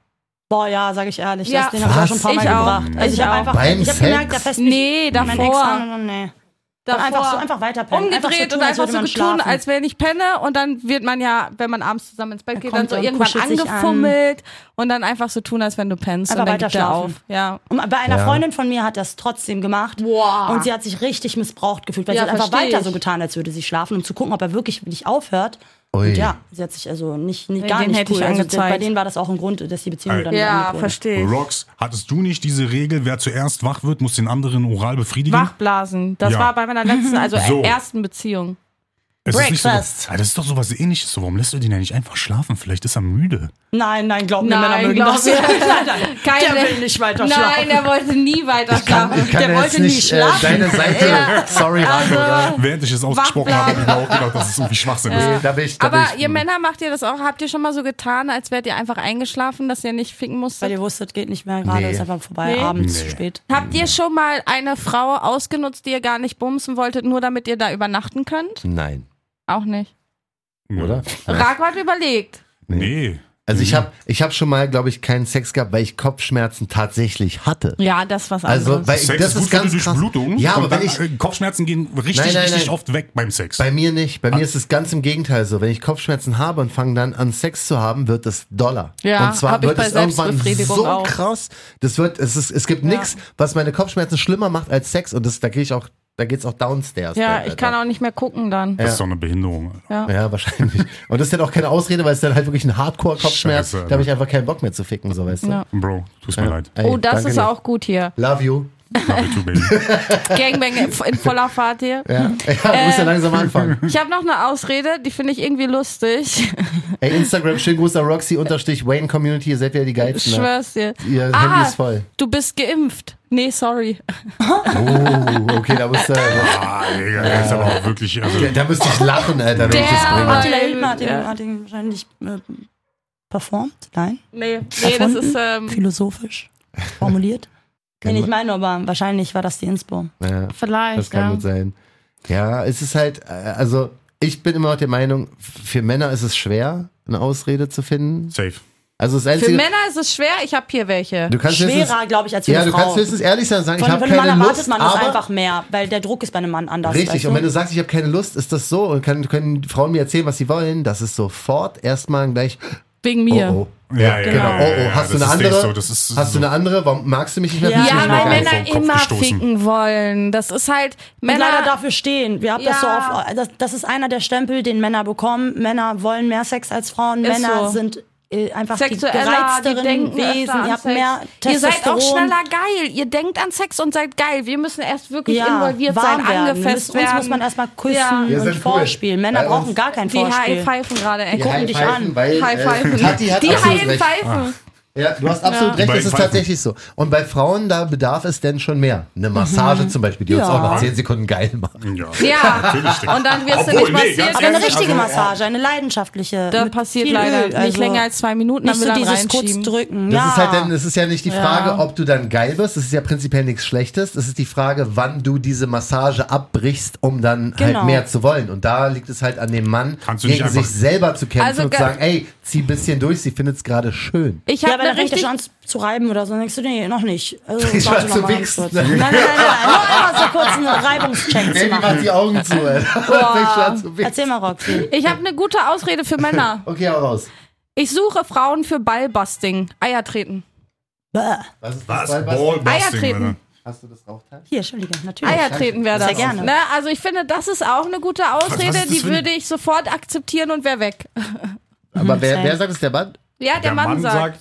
Speaker 5: Boah, ja, sage ich ehrlich.
Speaker 3: Ja.
Speaker 5: das, den habe ich auch schon ein paar
Speaker 3: Ich
Speaker 5: Mal
Speaker 3: auch.
Speaker 5: gebracht. Also ich
Speaker 3: Ich
Speaker 5: habe
Speaker 3: auch.
Speaker 5: einfach,
Speaker 1: Beim
Speaker 5: ich habe gemerkt, der
Speaker 1: Sex?
Speaker 5: fest
Speaker 3: Nee,
Speaker 5: Mein Ex,
Speaker 3: davor.
Speaker 5: no, nee.
Speaker 3: Davor.
Speaker 5: Dann einfach so, einfach weiterpennen.
Speaker 3: Umgedreht
Speaker 5: einfach so tun,
Speaker 3: und einfach
Speaker 5: würde
Speaker 3: so
Speaker 5: schlafen.
Speaker 3: als wenn ich penne und dann wird man ja, wenn man abends zusammen ins Bett geht, dann so
Speaker 5: und
Speaker 3: irgendwann
Speaker 5: sich an.
Speaker 3: angefummelt und dann einfach so tun, als wenn du pennst
Speaker 5: Einfach
Speaker 3: und dann
Speaker 5: weiter
Speaker 3: gibt er
Speaker 5: schlafen.
Speaker 3: auf. Ja.
Speaker 5: Und bei einer
Speaker 1: Ja.
Speaker 5: Freundin von mir hat das trotzdem gemacht.
Speaker 3: Boah.
Speaker 5: Und sie hat sich richtig missbraucht gefühlt, weil
Speaker 3: Ja,
Speaker 5: sie hat einfach weiter
Speaker 3: ich.
Speaker 5: so getan, als würde sie schlafen, um zu gucken, ob er wirklich nicht aufhört.
Speaker 1: Ui.
Speaker 5: Und ja, sie hat sich also nicht, nicht gar nicht
Speaker 3: hätte ich
Speaker 5: cool. Also
Speaker 3: angezeigt.
Speaker 5: bei denen war das auch ein Grund, dass die Beziehung dann
Speaker 3: Ja, verstehe.
Speaker 4: Rox, hattest du nicht diese Regel, wer zuerst wach wird, muss den anderen oral befriedigen?
Speaker 3: Wachblasen. Das
Speaker 4: Ja.
Speaker 3: war bei meiner letzten, also
Speaker 4: So.
Speaker 3: ersten Beziehung.
Speaker 4: Es ist nicht so,
Speaker 5: Breakfast.
Speaker 4: Ah, das ist doch sowas ähnliches. So, warum lässt du den ja nicht einfach schlafen? Vielleicht ist er müde.
Speaker 5: Nein, nein, glaub mir,
Speaker 3: Nein,
Speaker 5: Männer mögen das. nein, nein.
Speaker 3: Keine-
Speaker 5: Der will nicht weiter
Speaker 3: Nein,
Speaker 5: schlafen.
Speaker 3: er wollte nie weiter schlafen.
Speaker 1: Ich kann
Speaker 5: Der wollte nie
Speaker 1: nicht äh,
Speaker 5: schlafen.
Speaker 1: deine Seite
Speaker 3: Ja.
Speaker 1: sorry
Speaker 3: Also-
Speaker 1: oder?
Speaker 4: Während ich es ausgesprochen habe, habe ich mir auch gedacht, dass es irgendwie Schwachsinn ist.
Speaker 1: Nee, da bin ich, da bin
Speaker 3: Aber
Speaker 1: ich,
Speaker 3: ihr Männer macht ihr das auch? Habt ihr schon mal so getan, als wärt ihr einfach eingeschlafen, dass ihr nicht ficken
Speaker 5: Weil
Speaker 3: musstet?
Speaker 5: ihr wusstet, geht nicht mehr, gerade
Speaker 1: Nee.
Speaker 5: ist einfach vorbei,
Speaker 3: Nee.
Speaker 5: abends
Speaker 4: Nee.
Speaker 5: zu spät.
Speaker 3: Habt ihr schon mal eine Frau ausgenutzt, die ihr gar nicht bumsen wolltet, nur damit ihr da übernachten könnt?
Speaker 1: Nein,
Speaker 3: Auch nicht.
Speaker 1: oder?
Speaker 3: Rako hat überlegt.
Speaker 4: Nee.
Speaker 1: Also ich habe ich hab schon mal, glaube ich, keinen Sex gehabt, weil ich Kopfschmerzen tatsächlich hatte.
Speaker 3: Ja, das ist was anderes.
Speaker 1: Also, weil
Speaker 4: Sex
Speaker 1: das
Speaker 4: ist gut
Speaker 1: ist
Speaker 4: für die
Speaker 1: ganz krass.
Speaker 4: Durchblutung.
Speaker 1: Ja, aber wenn ich,
Speaker 4: äh, Kopfschmerzen gehen richtig,
Speaker 1: Nein, nein,
Speaker 4: richtig
Speaker 1: nein.
Speaker 4: oft weg beim Sex.
Speaker 1: bei mir nicht. Bei mir ist es ganz im Gegenteil so. Wenn ich Kopfschmerzen habe und fange dann an Sex zu haben, wird es doller.
Speaker 3: Ja,
Speaker 1: und zwar wird
Speaker 3: bei
Speaker 1: es irgendwann so
Speaker 3: auch.
Speaker 1: krass. Das wird, es ist, es gibt nichts, was meine Kopfschmerzen schlimmer macht als Sex und das, da gehe ich auch, da geht's auch downstairs.
Speaker 3: ja,
Speaker 1: dann,
Speaker 3: ich kann auch nicht mehr gucken dann.
Speaker 4: das ist doch eine Behinderung.
Speaker 1: Ja, wahrscheinlich. Und das ist dann auch keine Ausrede, weil es dann halt wirklich ein Hardcore-Kopfschmerz.
Speaker 4: Scheiße,
Speaker 1: Da habe ich einfach keinen Bock mehr zu ficken, so weißt du.
Speaker 3: Ja.
Speaker 4: Bro, tut mir leid.
Speaker 1: Ey,
Speaker 3: Oh, das ist
Speaker 1: dir.
Speaker 3: auch gut hier.
Speaker 1: Love you.
Speaker 3: Gangbang in voller Fahrt hier.
Speaker 1: Ja, ja muss ja langsam anfangen.
Speaker 3: Ich habe noch eine Ausrede, die finde ich irgendwie lustig.
Speaker 1: Ey, Instagram, schönen Gruß an Roxy, unterstrich Wayne Community, ihr seid ja die
Speaker 3: Ich
Speaker 1: geilsten. ne?
Speaker 3: schwör's dir.
Speaker 1: Ihr
Speaker 3: Ah,
Speaker 1: Handy ist voll.
Speaker 3: Du bist geimpft. Nee, sorry.
Speaker 1: Oh, okay, da musst du,
Speaker 4: ah, Digga, der ist aber auch wirklich. Also,
Speaker 1: da müsste ich lachen, Alter, wenn ich das
Speaker 3: Der-
Speaker 1: bringe.
Speaker 5: Hat ihn,
Speaker 3: Ja.
Speaker 5: hat ihn wahrscheinlich äh, performt? Nein?
Speaker 3: Nee, nee das ist. Ähm,
Speaker 5: Philosophisch formuliert? Nee, ich meine, aber wahrscheinlich war das die Inspo.
Speaker 1: Ja,
Speaker 3: vielleicht.
Speaker 1: das kann
Speaker 3: ja.
Speaker 1: gut sein. Ja, es ist halt, äh, also ich bin immer noch der Meinung, für Männer ist es schwer, eine Ausrede zu finden.
Speaker 4: Safe.
Speaker 1: Also das
Speaker 3: Für
Speaker 1: Einzige,
Speaker 3: Männer ist es schwer. Ich habe hier welche.
Speaker 1: du kannst
Speaker 5: Schwerer, glaube ich, als für
Speaker 1: Ja,
Speaker 5: eine
Speaker 1: du
Speaker 5: Frau.
Speaker 1: kannst höchstens ehrlich sein und sagen,
Speaker 5: Von,
Speaker 1: ich habe
Speaker 5: von einem
Speaker 1: keine
Speaker 5: Mann erwartet
Speaker 1: Lust,
Speaker 5: man das einfach mehr, weil der Druck ist bei einem Mann anders.
Speaker 1: Richtig,
Speaker 5: weißt
Speaker 1: und wenn
Speaker 5: du?
Speaker 1: du sagst, ich habe keine Lust, ist das so und kann, können Frauen mir erzählen, was sie wollen, das ist sofort erstmal gleich,
Speaker 3: Wegen mir.
Speaker 1: oh, oh.
Speaker 4: Ja, ja,
Speaker 3: genau.
Speaker 1: Oh, oh, hast du
Speaker 4: das
Speaker 1: eine andere?
Speaker 4: So, das ist
Speaker 1: hast
Speaker 4: so.
Speaker 1: du eine andere? Warum magst du mich nicht mehr?
Speaker 5: Ja,
Speaker 1: du
Speaker 3: Ja, weil Männer immer
Speaker 4: gestoßen.
Speaker 3: ficken wollen. Das ist halt
Speaker 5: und
Speaker 3: Männer.
Speaker 5: leider dafür stehen. Wir haben das so
Speaker 3: Ja.
Speaker 5: oft, das, das ist einer der Stempel, den Männer bekommen. Männer wollen mehr Sex als Frauen.
Speaker 3: Ist
Speaker 5: Männer
Speaker 3: so.
Speaker 5: sind äh, einfach
Speaker 3: Sexueller,
Speaker 5: die gereizteren
Speaker 3: die denken
Speaker 5: Wesen. Ihr habt
Speaker 3: Sex.
Speaker 5: mehr
Speaker 3: Ihr seid auch schneller geil. Ihr denkt an Sex und seid geil. Wir müssen erst wirklich involviert
Speaker 5: warm
Speaker 3: sein,
Speaker 5: werden. Wir
Speaker 3: angefasst werden.
Speaker 5: Uns muss man erstmal küssen
Speaker 3: Ja.
Speaker 5: Und
Speaker 1: cool.
Speaker 5: vorspielen. Männer
Speaker 1: Bei
Speaker 5: brauchen gar kein
Speaker 3: Die
Speaker 5: Vorspiel.
Speaker 3: High-Pfeifen gerade.
Speaker 1: Die
Speaker 5: gucken dich
Speaker 1: High-Pfeifen,
Speaker 5: an.
Speaker 1: Weil,
Speaker 3: High-Pfeifen.
Speaker 1: Äh, Tati hat
Speaker 3: Die
Speaker 1: absolut recht.
Speaker 3: High-Pfeifen.
Speaker 1: Ja, du hast absolut recht, das ist tatsächlich so. Und bei Frauen, da bedarf es denn schon mehr. Eine Massage zum Beispiel, die uns auch nach 10 Sekunden geil macht.
Speaker 4: Ja,
Speaker 3: und dann wirst du
Speaker 4: Obwohl,
Speaker 3: nicht
Speaker 4: nee,
Speaker 3: massiert.
Speaker 5: Aber eine richtige
Speaker 4: also,
Speaker 5: Massage, eine leidenschaftliche.
Speaker 3: Da passiert leider
Speaker 5: Öl,
Speaker 3: nicht
Speaker 5: also
Speaker 3: länger als zwei Minuten, dann
Speaker 5: Nicht so
Speaker 3: er
Speaker 5: dieses kurz
Speaker 3: reinschieben.
Speaker 5: drücken.
Speaker 1: Das ist halt dann, es ist ja nicht die
Speaker 5: Ja.
Speaker 1: Frage, ob du dann geil bist. Das ist ja prinzipiell nichts Schlechtes. Das ist die Frage, wann du diese Massage abbrichst, um dann halt
Speaker 5: Genau.
Speaker 1: mehr zu wollen. Und da liegt es halt an dem Mann,
Speaker 4: du nicht
Speaker 1: gegen sich selber zu kämpfen
Speaker 3: Also
Speaker 1: und zu
Speaker 3: ge-
Speaker 1: sagen, ey, zieh ein bisschen durch, sie findet es gerade schön.
Speaker 3: Ich habe
Speaker 5: aber dann
Speaker 3: eine
Speaker 5: fängt er
Speaker 3: richtig
Speaker 5: schon an zu reiben oder so. Dann denkst du, nee, noch nicht. Also,
Speaker 1: Ich
Speaker 5: warte
Speaker 1: war
Speaker 5: noch
Speaker 1: zu
Speaker 5: mal ganz
Speaker 1: wichsen.
Speaker 5: kurz. Nein, nein, nein, nein. Nur einmal so kurz einen Reibungscheck zu
Speaker 1: Baby macht
Speaker 5: machen.
Speaker 1: die Augen zu, Alter.
Speaker 5: Erzähl mal, Roxy.
Speaker 3: Ich habe eine gute Ausrede für Männer.
Speaker 1: Okay, hau raus.
Speaker 3: Ich suche Frauen für Ballbusting. Eier treten.
Speaker 5: Bäh.
Speaker 1: Was ist
Speaker 4: Was?
Speaker 1: das?
Speaker 4: Ballbusting,
Speaker 3: Eier treten.
Speaker 1: Hast du das Rauchteil?
Speaker 5: Hier, Entschuldige, natürlich.
Speaker 3: Eier treten wäre das.
Speaker 5: Sehr gerne.
Speaker 3: Ne? Also ich finde, das ist auch eine gute Ausrede, die würde ich sofort akzeptieren und wäre weg.
Speaker 1: Aber wer,
Speaker 5: same.
Speaker 1: wer sagt es, der Mann?
Speaker 3: Ja, der,
Speaker 4: Der
Speaker 3: Mann, sagt.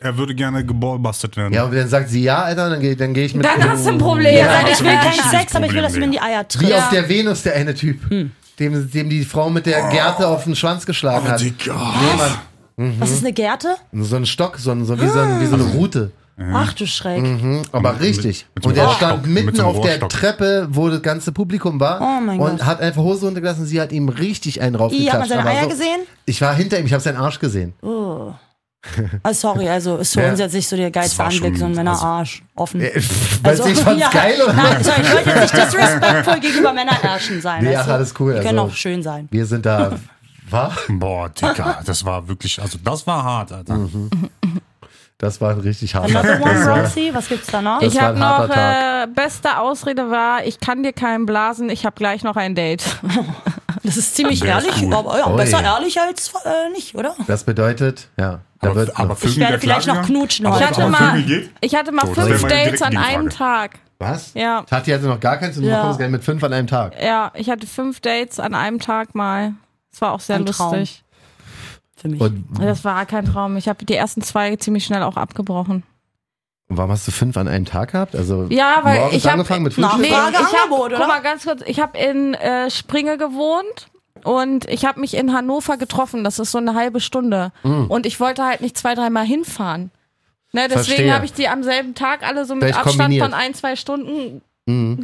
Speaker 4: Er würde gerne geballbustet werden.
Speaker 1: Ja, und dann sagt sie ja, Alter, dann gehe dann geh ich mit.
Speaker 3: Dann hast du ein Problem.
Speaker 5: Ja,
Speaker 3: Ja,
Speaker 5: ich will keinen Sex, aber ich will, dass du mir in die Eier
Speaker 1: Wie
Speaker 5: trittst.
Speaker 1: auf der Venus, der eine Typ.
Speaker 5: Hm.
Speaker 1: Dem, dem die Frau mit der Gerte auf den Schwanz geschlagen
Speaker 4: Oh,
Speaker 1: hat.
Speaker 4: Digga.
Speaker 1: Nee, Mann.
Speaker 5: Was ist eine Gerte?
Speaker 1: So ein Stock, so, ein, so, wie, so, ein, wie so eine Rute.
Speaker 5: Ach du Schreck.
Speaker 1: Aber
Speaker 4: Mit-
Speaker 1: richtig.
Speaker 4: mit so
Speaker 1: und er stand
Speaker 4: Rohrstock, mit
Speaker 1: mitten auf der. Treppe, wo das ganze Publikum war.
Speaker 5: Oh mein
Speaker 1: und
Speaker 5: Gott.
Speaker 1: hat einfach Hose runtergelassen. Sie hat ihm richtig einen raufgeklatscht.
Speaker 5: hat man seine Eier
Speaker 1: so-
Speaker 5: gesehen?
Speaker 1: Ich war hinter ihm, ich habe seinen Arsch gesehen.
Speaker 5: Ah, sorry, also ist für
Speaker 1: Ja.
Speaker 5: uns jetzt nicht so der geilste
Speaker 4: war
Speaker 5: Anblick, so ein
Speaker 4: also-
Speaker 5: Männerarsch, offen.
Speaker 1: Äh, Weißt du, ich fand's
Speaker 5: ja.
Speaker 1: geil, oder?
Speaker 5: Nein, sorry, ich wollte jetzt nicht disrespectful gegenüber Männerärschen sein.
Speaker 1: Nee, ach, alles cool,
Speaker 5: Die können
Speaker 1: also-
Speaker 5: auch schön sein.
Speaker 1: Wir sind da. War?
Speaker 4: Boah, Digga, das war wirklich, also das war hart, Alter.
Speaker 1: Mhm. Das war ein richtig harter das war-
Speaker 5: Roxy, was gibt's da noch?
Speaker 1: Das
Speaker 3: Ich habe noch, äh, beste Ausrede war, ich kann dir keinen blasen, ich habe gleich noch ein Date.
Speaker 5: Das ist ziemlich
Speaker 4: Der ist
Speaker 5: ehrlich,
Speaker 4: cool.
Speaker 5: aber ja, besser ehrlich als äh, nicht, oder?
Speaker 1: Das bedeutet, ja. Da
Speaker 4: Aber,
Speaker 1: wird,
Speaker 4: aber
Speaker 5: Ich werde vielleicht noch knutschen
Speaker 3: Ich hatte
Speaker 4: aber
Speaker 3: mal, ich hatte mal
Speaker 4: So,
Speaker 3: fünf Dates an einem. Tag.
Speaker 1: was?
Speaker 3: Ja.
Speaker 1: Tati hatte noch gar keins und du
Speaker 5: Ja.
Speaker 1: kommst gerne mit fünf an einem Tag.
Speaker 3: Ja, ich hatte fünf Dates an einem Tag mal. Das war auch sehr
Speaker 5: Ein Traum.
Speaker 3: lustig.
Speaker 5: Für mich.
Speaker 1: Und
Speaker 3: Das war kein Traum. Ich habe die ersten zwei ziemlich schnell auch abgebrochen.
Speaker 1: warum hast du fünf an einem Tag gehabt? Also
Speaker 3: Ja, weil ich hab-
Speaker 1: angefangen mit Frühstück?
Speaker 3: Nee, ich hab, guck mal ganz kurz, ich habe in äh, Springe gewohnt und ich habe mich in Hannover getroffen. Das ist so eine halbe Stunde. Und ich wollte halt nicht zwei, dreimal hinfahren. Ne, deswegen habe ich die am selben Tag alle so mit
Speaker 1: Vielleicht
Speaker 3: Abstand
Speaker 1: kombiniert.
Speaker 3: von ein, zwei Stunden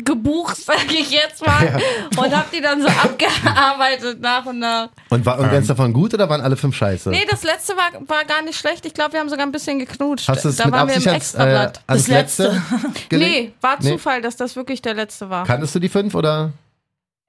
Speaker 3: gebucht, sage ich jetzt mal. Und habe die dann so abgearbeitet nach und nach.
Speaker 1: Und, war
Speaker 4: Ähm.
Speaker 1: irgendeins davon gut oder waren alle fünf scheiße?
Speaker 3: Nee, das letzte war, war gar nicht schlecht. Ich glaube, wir haben sogar ein bisschen geknutscht.
Speaker 1: Hast du es
Speaker 3: da
Speaker 1: mit
Speaker 3: waren wir im
Speaker 1: Absicht ans, äh,
Speaker 3: Extrablatt.
Speaker 1: ans
Speaker 5: Das
Speaker 1: letzte
Speaker 3: nee, war
Speaker 1: Nee.
Speaker 3: Zufall, dass das wirklich der letzte war.
Speaker 1: Kanntest du die fünf oder?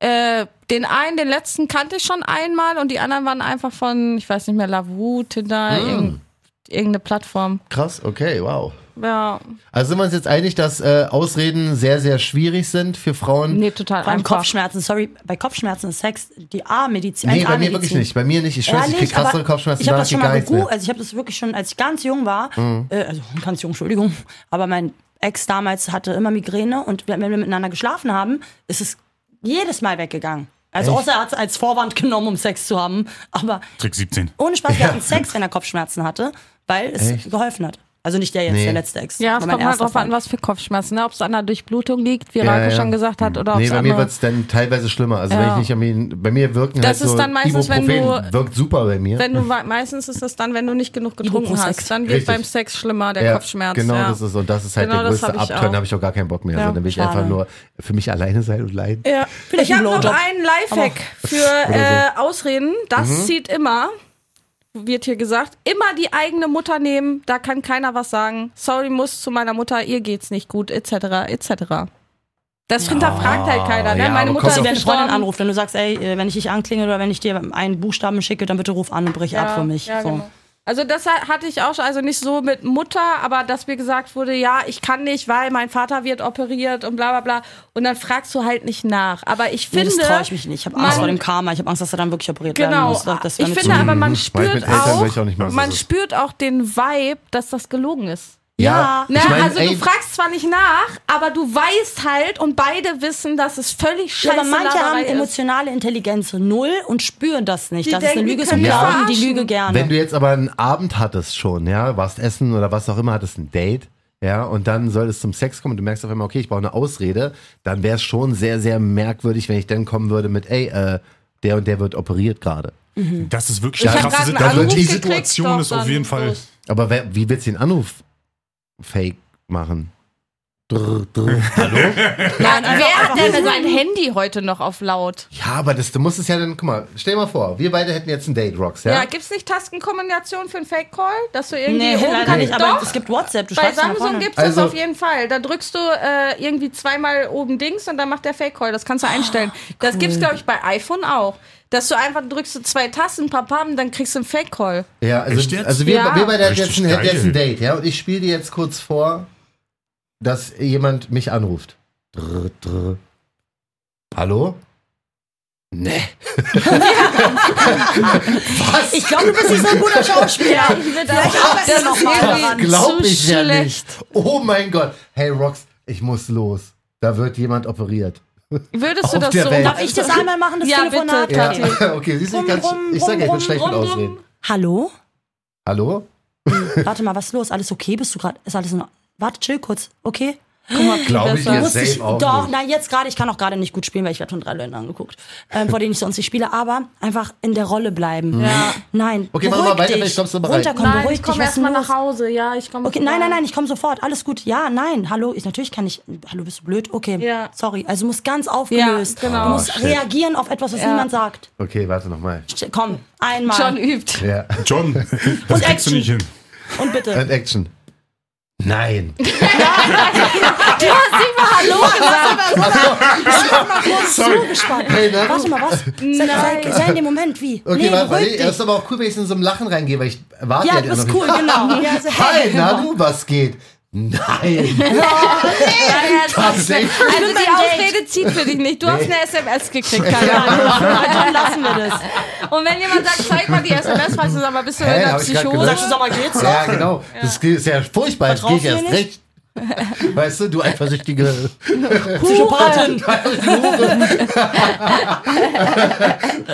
Speaker 3: Äh, den einen, den letzten kannte ich schon einmal und die anderen waren einfach von, ich weiß nicht mehr, Lavu, Tinder,
Speaker 1: Mm.
Speaker 3: irgend, irgendeine Plattform.
Speaker 1: Krass, okay, wow.
Speaker 3: Ja,
Speaker 1: Also sind wir uns jetzt einig, dass äh, Ausreden sehr, sehr schwierig sind für Frauen?
Speaker 3: nee, total
Speaker 5: Vor allem
Speaker 3: einfach.
Speaker 5: Kopfschmerzen, sorry, bei Kopfschmerzen ist Sex die A-Medizin.
Speaker 1: Nee, bei mir
Speaker 5: 1A-Medizin.
Speaker 1: wirklich nicht. Bei mir nicht. Ich schwör's, ich krieg krassere Kopfschmerzen,
Speaker 5: Ich habe
Speaker 1: da
Speaker 5: das schon mal gegoogelt, also ich habe das wirklich schon, als ich ganz jung war,
Speaker 1: Mhm.
Speaker 5: äh, also ganz jung, Entschuldigung, aber mein Ex damals hatte immer Migräne und wenn wir miteinander geschlafen haben, ist es jedes Mal weggegangen. Also
Speaker 1: Echt?
Speaker 5: außer er hat es als Vorwand genommen, um Sex zu haben, aber
Speaker 4: Trick 17.
Speaker 5: ohne Spaß, wir hatten Sex, wenn er Kopfschmerzen hatte, weil es
Speaker 1: Echt?
Speaker 5: geholfen hat. Also nicht der jetzt,
Speaker 1: Nee.
Speaker 5: der letzte Ex.
Speaker 3: Ja, es kommt
Speaker 5: erster
Speaker 3: drauf an, was für Kopfschmerzen, ne? ob es an der Durchblutung liegt, wie
Speaker 1: Ja,
Speaker 3: Rake
Speaker 1: ja.
Speaker 3: schon gesagt hat, oder ob
Speaker 1: Nee,
Speaker 3: es
Speaker 1: bei mir
Speaker 3: andere...
Speaker 1: wird's dann teilweise schlimmer. Also wenn
Speaker 3: Ja.
Speaker 1: ich nicht bei mir wirken
Speaker 3: Das
Speaker 1: halt so
Speaker 3: ist dann meistens, wenn du-
Speaker 1: wirkt super bei mir.
Speaker 3: Wenn du meistens ist es dann, wenn du nicht genug getrunken
Speaker 5: Ibuprosex.
Speaker 3: hast, dann wird
Speaker 1: Richtig.
Speaker 3: beim Sex schlimmer der
Speaker 1: ja,
Speaker 3: Kopfschmerz.
Speaker 1: Genau,
Speaker 3: ja.
Speaker 1: das ist und das ist halt
Speaker 3: Genau,
Speaker 1: der
Speaker 3: das
Speaker 1: größte
Speaker 3: auch.
Speaker 1: da habe ich auch gar keinen Bock mehr.
Speaker 3: Ja,
Speaker 1: also, dann will ich
Speaker 5: schade.
Speaker 1: einfach nur für mich alleine sein und leiden.
Speaker 3: Ja. Ich habe noch einen Lifehack für äh, Ausreden. Das
Speaker 1: Mhm.
Speaker 3: zieht immer. Wird hier gesagt, immer die eigene Mutter nehmen, da kann keiner was sagen. Sorry, muss zu meiner Mutter, ihr geht's nicht gut, etc., etc. Das hinterfragt halt keiner, ne?
Speaker 1: ja,
Speaker 3: Meine Mutter ist
Speaker 5: Wenn eine Freundin anruft, wenn du sagst, ey, äh, wenn ich dich anklinge oder wenn ich dir einen Buchstaben schicke, dann bitte ruf an und brich ab für mich.
Speaker 3: Ja,
Speaker 5: so.
Speaker 3: genau. Also das ha- hatte ich auch schon, also nicht so mit Mutter, aber dass mir gesagt wurde, ja, ich kann nicht, weil mein Vater wird operiert und bla bla bla. Und dann fragst du halt nicht nach. Aber ich
Speaker 5: Nee,
Speaker 3: finde.
Speaker 5: das traue ich mich nicht. Ich habe Angst vor dem Karma. Ich habe Angst, dass er dann wirklich operiert werden
Speaker 3: Genau.
Speaker 5: muss. Das, das wär
Speaker 3: ich finde
Speaker 5: zu-
Speaker 3: aber, man
Speaker 1: Weil
Speaker 3: spürt auch,
Speaker 1: auch
Speaker 3: man spürt auch den Vibe, dass das gelogen ist.
Speaker 5: Ja.
Speaker 3: Ne?
Speaker 1: ich mein,
Speaker 3: also
Speaker 1: ey,
Speaker 3: du fragst zwar nicht nach, aber du weißt halt und beide wissen, dass es völlig
Speaker 5: Ja,
Speaker 3: scheiße
Speaker 5: aber manche
Speaker 3: Laberei
Speaker 5: haben
Speaker 3: ist.
Speaker 5: emotionale Intelligenz null und spüren das nicht.
Speaker 3: Die
Speaker 5: das ist eine
Speaker 3: denken,
Speaker 5: Lüge
Speaker 3: die
Speaker 5: ist und glauben die. Lüge gerne.
Speaker 1: Wenn du jetzt aber einen Abend hattest schon, ja, warst essen oder was auch immer, hattest ein Date, ja, und dann soll es zum Sex kommen und du merkst auf einmal, okay, ich brauche eine Ausrede, dann wäre es schon sehr, sehr merkwürdig, wenn ich dann kommen würde mit, ey, äh, der und der wird operiert gerade.
Speaker 4: Das ist wirklich
Speaker 3: Ich
Speaker 4: eine krasse Situation.
Speaker 3: Anruf
Speaker 4: Die Situation ist auf jeden Fall.
Speaker 1: Aber wer, wie willst du den Anruf fake machen? Drr, drr. Hallo?
Speaker 3: Ja, wer hat denn sein Handy heute noch auf laut?
Speaker 1: Ja, aber das, du musst es ja dann, guck mal, stell dir mal vor, wir beide hätten jetzt ein Date, Rox, ja?
Speaker 3: Ja, gibt's nicht Tastenkombination für einen Fake-Call? Dass du irgendwie
Speaker 5: nee,
Speaker 3: oben
Speaker 5: leider
Speaker 3: kannst-
Speaker 5: nicht. Aber
Speaker 3: Doch.
Speaker 5: es gibt WhatsApp. Du
Speaker 3: Bei Samsung gibt's
Speaker 1: Also-
Speaker 3: das auf jeden Fall. Da drückst du äh, irgendwie zweimal oben Dings und dann macht der Fake-Call. Das kannst du einstellen. das gibt's, glaube ich, bei iPhone auch. Dass du einfach drückst du zwei Tasten, papam, dann kriegst du einen Fake-Call.
Speaker 1: Ja, also, also wir,
Speaker 3: Ja.
Speaker 1: wir jetzt, ein, jetzt ein
Speaker 4: geil.
Speaker 1: Date, ja? Und ich spiele dir jetzt kurz vor, dass jemand mich anruft. Drr, drr. Hallo? Nee. Was?
Speaker 5: Ich glaube, du bist nicht so ein guter Schauspieler.
Speaker 3: Vielleicht
Speaker 5: arbeiten wir noch mal.
Speaker 1: Glaub
Speaker 3: zu
Speaker 1: ich ja
Speaker 3: schlecht.
Speaker 1: nicht. Oh mein Gott. Hey Rox, ich muss los. Da wird jemand operiert.
Speaker 3: Würdest du das so
Speaker 1: Welt.
Speaker 5: Darf ich das einmal machen, das
Speaker 3: Ja,
Speaker 5: Telefonat?
Speaker 3: bitte.
Speaker 1: Ja,
Speaker 3: Okay.
Speaker 1: siehst du, ich,
Speaker 5: Rum, rum,
Speaker 1: ich sag ja, ich bin
Speaker 5: rum,
Speaker 1: schlecht mit
Speaker 3: rum,
Speaker 1: Ausreden.
Speaker 5: Hallo?
Speaker 1: Hallo?
Speaker 5: Warte mal, was ist los? Alles okay? Bist du gerade? Ist alles in Ordnung? Warte, chill kurz. Okay? Guck mal,
Speaker 1: Glaube ich
Speaker 5: muss ich,
Speaker 1: auch
Speaker 5: doch,
Speaker 1: nicht.
Speaker 5: nein, jetzt gerade, ich kann auch gerade nicht gut spielen, weil ich werde von drei Leuten angeguckt, ähm, vor denen ich sonst nicht spiele, aber einfach in der Rolle bleiben.
Speaker 3: Ja.
Speaker 5: Nein,
Speaker 1: Okay, mach mal weiter,
Speaker 5: dich.
Speaker 1: vielleicht kommst du bereit.
Speaker 5: Runterkommen,
Speaker 3: Nein,
Speaker 5: beruhig
Speaker 3: ich komme erstmal nach? Hause. Ja, ich komme
Speaker 5: Okay, nein, nein, nein, ich komme sofort. Alles gut. Ja, nein, hallo, ich, natürlich kann ich. Hallo, bist du blöd? Okay,
Speaker 3: Ja.
Speaker 5: sorry. Also du musst ganz aufgelöst.
Speaker 3: Ja, genau.
Speaker 5: Du musst
Speaker 1: Oh,
Speaker 5: reagieren auf etwas, was
Speaker 3: Ja.
Speaker 5: niemand sagt.
Speaker 1: Okay, warte nochmal.
Speaker 5: Komm, einmal.
Speaker 3: Schon übt.
Speaker 1: Ja.
Speaker 4: John, das kriegst du nicht hin.
Speaker 5: Und bitte.
Speaker 1: Und Action. Nein.
Speaker 3: Du hast mal Hallo gesagt.
Speaker 5: Zugespannt.
Speaker 1: Hey, na,
Speaker 5: Warte mal, was? Sei, in dem Moment, wie?
Speaker 1: Okay,
Speaker 5: nee,
Speaker 1: warte,
Speaker 5: dich.
Speaker 1: Das ist aber auch cool, wenn ich in so einem Lachen reingehe, weil ich warte
Speaker 5: Ja,
Speaker 1: ja
Speaker 5: du bist cool, genau. Ja, so,
Speaker 1: Hi,
Speaker 5: hey,
Speaker 1: na du, was geht? Nein. Tatsächlich.
Speaker 3: Also
Speaker 5: bin
Speaker 3: die Ausrede zieht für dich nicht. Du hast eine SMS gekriegt, keine
Speaker 5: Ja,
Speaker 3: Ahnung.
Speaker 5: dann lassen wir das.
Speaker 3: Und wenn jemand sagt, zeig mal die SMS, fragst du, sag mal, bist du in der Psychose?
Speaker 5: Sagst du, sag mal, geht's noch?
Speaker 1: Ja, genau. Das ist ja furchtbar. Ich
Speaker 5: Vertraust du
Speaker 1: erst recht. Weißt du, du eifersüchtige.
Speaker 5: Psychopathin.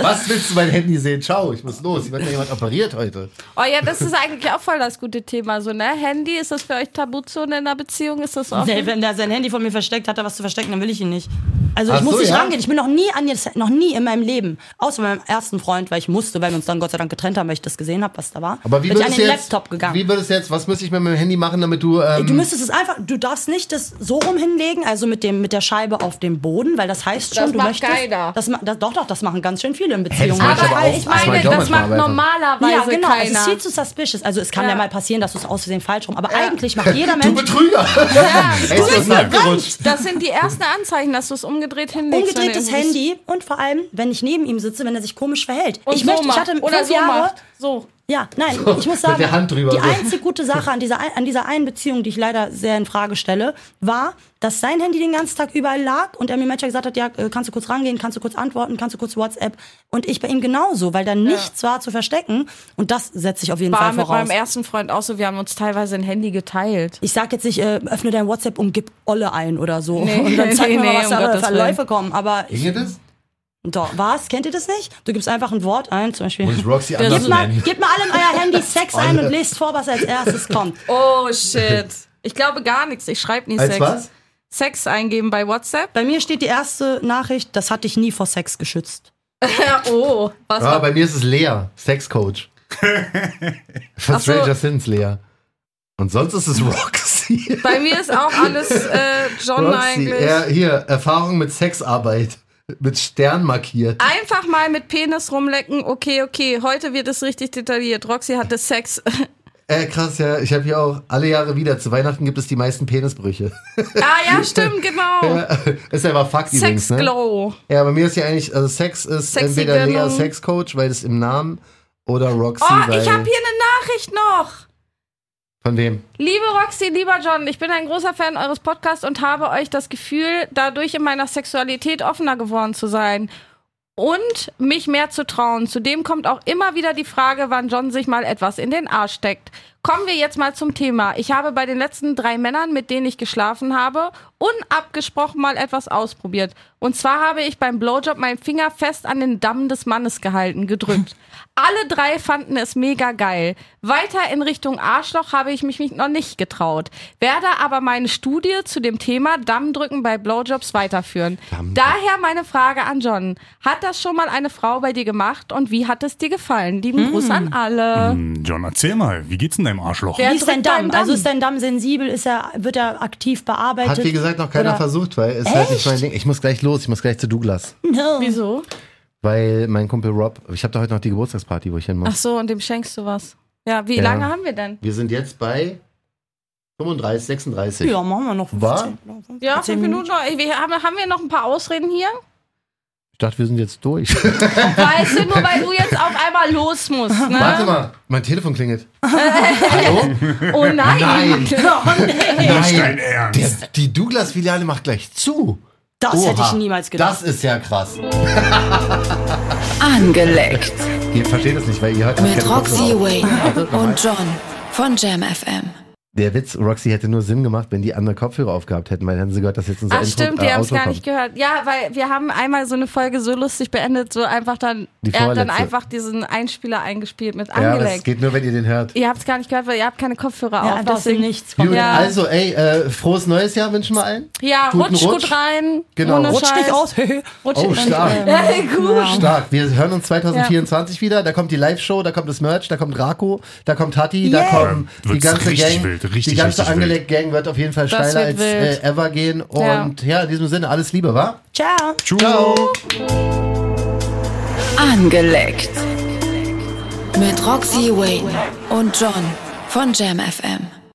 Speaker 1: Was willst du mein Handy sehen? Ciao, ich muss los. Ich wird ja jemand operiert heute.
Speaker 3: Oh ja, das ist eigentlich auch voll das gute Thema. So, ne? Handy, ist das für euch Tabuzone in einer Beziehung? Ist das offen?
Speaker 5: Nee, wenn der sein Handy von mir versteckt, hat er was zu verstecken, dann will ich ihn nicht. Also ich
Speaker 1: Ach
Speaker 5: muss
Speaker 1: so,
Speaker 5: nicht
Speaker 1: ja?
Speaker 5: rangehen. Ich bin noch nie an jetzt noch nie in meinem Leben, außer meinem ersten Freund, weil ich musste, weil wir uns dann Gott sei Dank getrennt haben, weil ich das gesehen habe, was da war.
Speaker 1: Aber wie
Speaker 5: bin ich an den
Speaker 1: du jetzt?
Speaker 5: Laptop gegangen.
Speaker 1: Wie würdest du jetzt? Was müsste ich mit meinem Handy machen, damit du? Ähm,
Speaker 5: Du müsstest es einfach, du darfst nicht das so rum hinlegen, also mit dem mit der Scheibe auf dem Boden, weil das heißt schon,
Speaker 3: Das
Speaker 5: du
Speaker 3: macht
Speaker 5: möchtest.
Speaker 3: keiner.
Speaker 5: Das, das, doch, doch, das machen ganz schön viele in Beziehungen.
Speaker 1: ich
Speaker 3: aber
Speaker 1: aber auch.
Speaker 3: ich
Speaker 1: Das
Speaker 3: meine, das
Speaker 1: manchmal,
Speaker 3: macht normalerweise
Speaker 5: ja, genau. Es
Speaker 3: keiner.
Speaker 5: ist viel zu suspicious. Also es kann ja,
Speaker 3: Ja.
Speaker 5: mal passieren, dass du es aus Versehen falsch rum. Aber eigentlich macht jeder
Speaker 1: du
Speaker 5: Mensch
Speaker 1: Betrüger!
Speaker 3: ja,
Speaker 1: Ey, ist das
Speaker 3: das sind die ersten Anzeichen, dass du es umgedreht hinlegst.
Speaker 5: umgedrehtes Handy und vor allem, wenn ich neben ihm sitze, wenn er sich komisch verhält.
Speaker 3: Und
Speaker 5: ich
Speaker 3: so
Speaker 5: möchte, ich
Speaker 3: macht.
Speaker 5: hatte
Speaker 3: Oder
Speaker 5: fünf
Speaker 3: so
Speaker 5: Jahre,
Speaker 3: macht. So.
Speaker 5: Ja, nein, ich muss
Speaker 1: mit
Speaker 5: sagen,
Speaker 1: drüber
Speaker 5: die
Speaker 1: so.
Speaker 5: einzige gute Sache an dieser, an dieser einen Beziehung, die ich leider sehr in Frage stelle, war, dass sein Handy den ganzen Tag überall lag und er mir manchmal gesagt hat, ja, äh, kannst du kurz rangehen, kannst du kurz antworten, kannst du kurz WhatsApp und ich bei ihm genauso, weil da nichts war zu verstecken und das setze ich auf jeden
Speaker 3: War
Speaker 5: Fall
Speaker 3: mit
Speaker 5: voraus.
Speaker 3: meinem ersten Freund auch so, wir haben uns teilweise ein Handy geteilt.
Speaker 5: Ich sag jetzt nicht, äh, öffne dein WhatsApp und gib Olle ein oder so.
Speaker 3: Nee,
Speaker 5: und dann zeig
Speaker 3: nee,
Speaker 5: mir mal,
Speaker 3: nee,
Speaker 5: was
Speaker 3: um
Speaker 5: da für Verläufe kommen. Aber ich,
Speaker 1: das?
Speaker 5: Doch, was? Kennt ihr das nicht? Du gibst einfach ein Wort ein, zum Beispiel.
Speaker 1: Muss ich Roxy anders
Speaker 5: mal, gebt mal alle in euer Handy Sex ein und lest vor, was als erstes kommt.
Speaker 3: Oh shit. Ich glaube gar nichts. Ich schreibe nie
Speaker 1: Als
Speaker 3: Sex.
Speaker 1: was?
Speaker 3: Sex eingeben bei WhatsApp.
Speaker 5: Bei mir steht die erste Nachricht, das hat dich nie vor Sex geschützt.
Speaker 3: oh, was
Speaker 1: Ja, bei mir ist es Lea, Sexcoach.
Speaker 3: Ach so.
Speaker 1: Stranger Things, Lea. Und sonst ist es Roxy.
Speaker 3: Bei mir ist auch alles äh, John
Speaker 1: Roxy,
Speaker 3: eigentlich.
Speaker 1: ja, hier, Erfahrung mit Sexarbeit. Mit Stern markiert.
Speaker 3: Einfach mal mit Penis rumlecken. Okay, okay. Heute wird es richtig detailliert. Roxy hatte Sex.
Speaker 1: Äh, krass, ja. Ich habe hier auch alle Jahre wieder. Zu Weihnachten gibt es die meisten Penisbrüche.
Speaker 3: ah ja, stimmt, genau.
Speaker 1: ist einfach Fakt übrigens,
Speaker 3: Sex
Speaker 1: ne?
Speaker 3: Glow.
Speaker 1: Ja, bei mir ist ja eigentlich, also Sex ist
Speaker 3: Sexy
Speaker 1: entweder Lea. Sex Coach, weil es im Namen, oder Roxy,
Speaker 3: Oh, ich habe hier eine Nachricht noch.
Speaker 1: Von wem?
Speaker 3: Liebe Roxy, lieber John, ich bin ein großer Fan eures Podcasts und habe euch das Gefühl, dadurch in meiner Sexualität offener geworden zu sein und mich mehr zu trauen. Zudem kommt auch immer wieder die Frage, wann John sich mal etwas in den Arsch steckt. Kommen wir jetzt mal zum Thema. Ich habe bei den letzten drei Männern, mit denen ich geschlafen habe, unabgesprochen mal etwas ausprobiert. Und zwar habe ich beim Blowjob meinen Finger fest an den Damm des Mannes gehalten, gedrückt. Alle drei fanden es mega geil. Weiter in Richtung Arschloch habe ich mich noch nicht getraut. Werde aber meine Studie zu dem Thema Dammdrücken bei Blowjobs weiterführen. Daher meine Frage an John. Hat das schon mal eine Frau bei dir gemacht und wie hat es dir gefallen? Lieben Gruß an alle.
Speaker 4: Hm, John, erzähl mal, wie geht's in deinem Arschloch?
Speaker 5: Wie ist dein Damm?
Speaker 3: Damm?
Speaker 5: Also ist dein Damm sensibel? Ist er, wird er aktiv bearbeitet?
Speaker 1: Hat wie gesagt noch keiner
Speaker 5: Oder-
Speaker 1: versucht, weil es halt nicht mein Ding. Ich muss gleich los, ich muss gleich zu Douglas.
Speaker 5: No.
Speaker 3: Wieso?
Speaker 1: Weil mein Kumpel Rob, ich habe da heute noch die Geburtstagsparty, wo ich hin muss.
Speaker 3: Ach so, und dem schenkst du was. Ja, wie
Speaker 1: Ja.
Speaker 3: lange haben wir denn?
Speaker 1: Wir sind jetzt bei 35, 36.
Speaker 5: Ja, machen wir noch.
Speaker 1: War?
Speaker 5: 15,
Speaker 3: Ja,
Speaker 5: 15
Speaker 3: fünf Minuten noch. Ey, Wir haben, haben wir noch ein paar Ausreden hier?
Speaker 1: Ich dachte, wir sind jetzt durch.
Speaker 3: Weißt du, nur weil du jetzt auf einmal los musst, ne?
Speaker 1: Warte mal, mein Telefon klingelt. Hallo?
Speaker 3: Oh nein.
Speaker 1: Nein.
Speaker 4: Nicht
Speaker 1: Nein.
Speaker 4: dein Ernst.
Speaker 1: Der, die Douglas-Filiale macht gleich zu.
Speaker 5: Das
Speaker 1: Oha,
Speaker 5: hätte ich niemals gedacht.
Speaker 1: Das ist ja krass.
Speaker 2: Angeleckt.
Speaker 1: Ihr versteht das nicht, weil ihr hört
Speaker 2: Mit Roxy. Wayne und John von Jam FM.
Speaker 1: Der Witz, Roxy hätte nur Sinn gemacht, wenn die andere Kopfhörer aufgehabt hätten, weil dann hätten sie gehört, dass jetzt unser
Speaker 3: Ach
Speaker 1: Intro,
Speaker 3: stimmt,
Speaker 1: äh,
Speaker 3: die haben es gar nicht gehört. Ja, weil wir haben einmal so eine Folge so lustig beendet, so einfach dann,
Speaker 1: Die
Speaker 3: er hat dann einfach diesen Einspieler eingespielt mit
Speaker 1: Ja, das geht nur, wenn ihr den hört.
Speaker 3: ihr habt es gar nicht gehört, weil ihr habt keine Kopfhörer
Speaker 5: ja,
Speaker 3: auf. deswegen-
Speaker 5: Nichts.
Speaker 1: Gut,
Speaker 3: Ja.
Speaker 1: also, ey, äh, frohes neues Jahr wünschen wir allen.
Speaker 3: Ja,
Speaker 1: Guten
Speaker 3: rutsch,
Speaker 1: Rutsch.
Speaker 3: gut rein.
Speaker 1: Genau.
Speaker 3: Ohne
Speaker 5: Rutscht
Speaker 3: Scheiß.
Speaker 5: nicht aus.
Speaker 3: Rutsch
Speaker 1: Oh, stark.
Speaker 3: Ja, gut.
Speaker 1: Stark. Wir hören uns 2024 wieder. Da kommt die Live-Show, da kommt das Merch, da kommt Rako, da kommt Hatti, da
Speaker 5: Yeah.
Speaker 1: kommen die ganze Gang.
Speaker 4: wild, richtig,
Speaker 1: die ganze Angelegt-Gang wird auf jeden Fall
Speaker 3: Das
Speaker 1: steiler als äh, ever gehen. Und ja. in diesem Sinne, alles Liebe, wa?
Speaker 5: Ciao.
Speaker 1: Ciao.
Speaker 2: Angeleckt. Mit Roxy Wayne und John von Jam FM.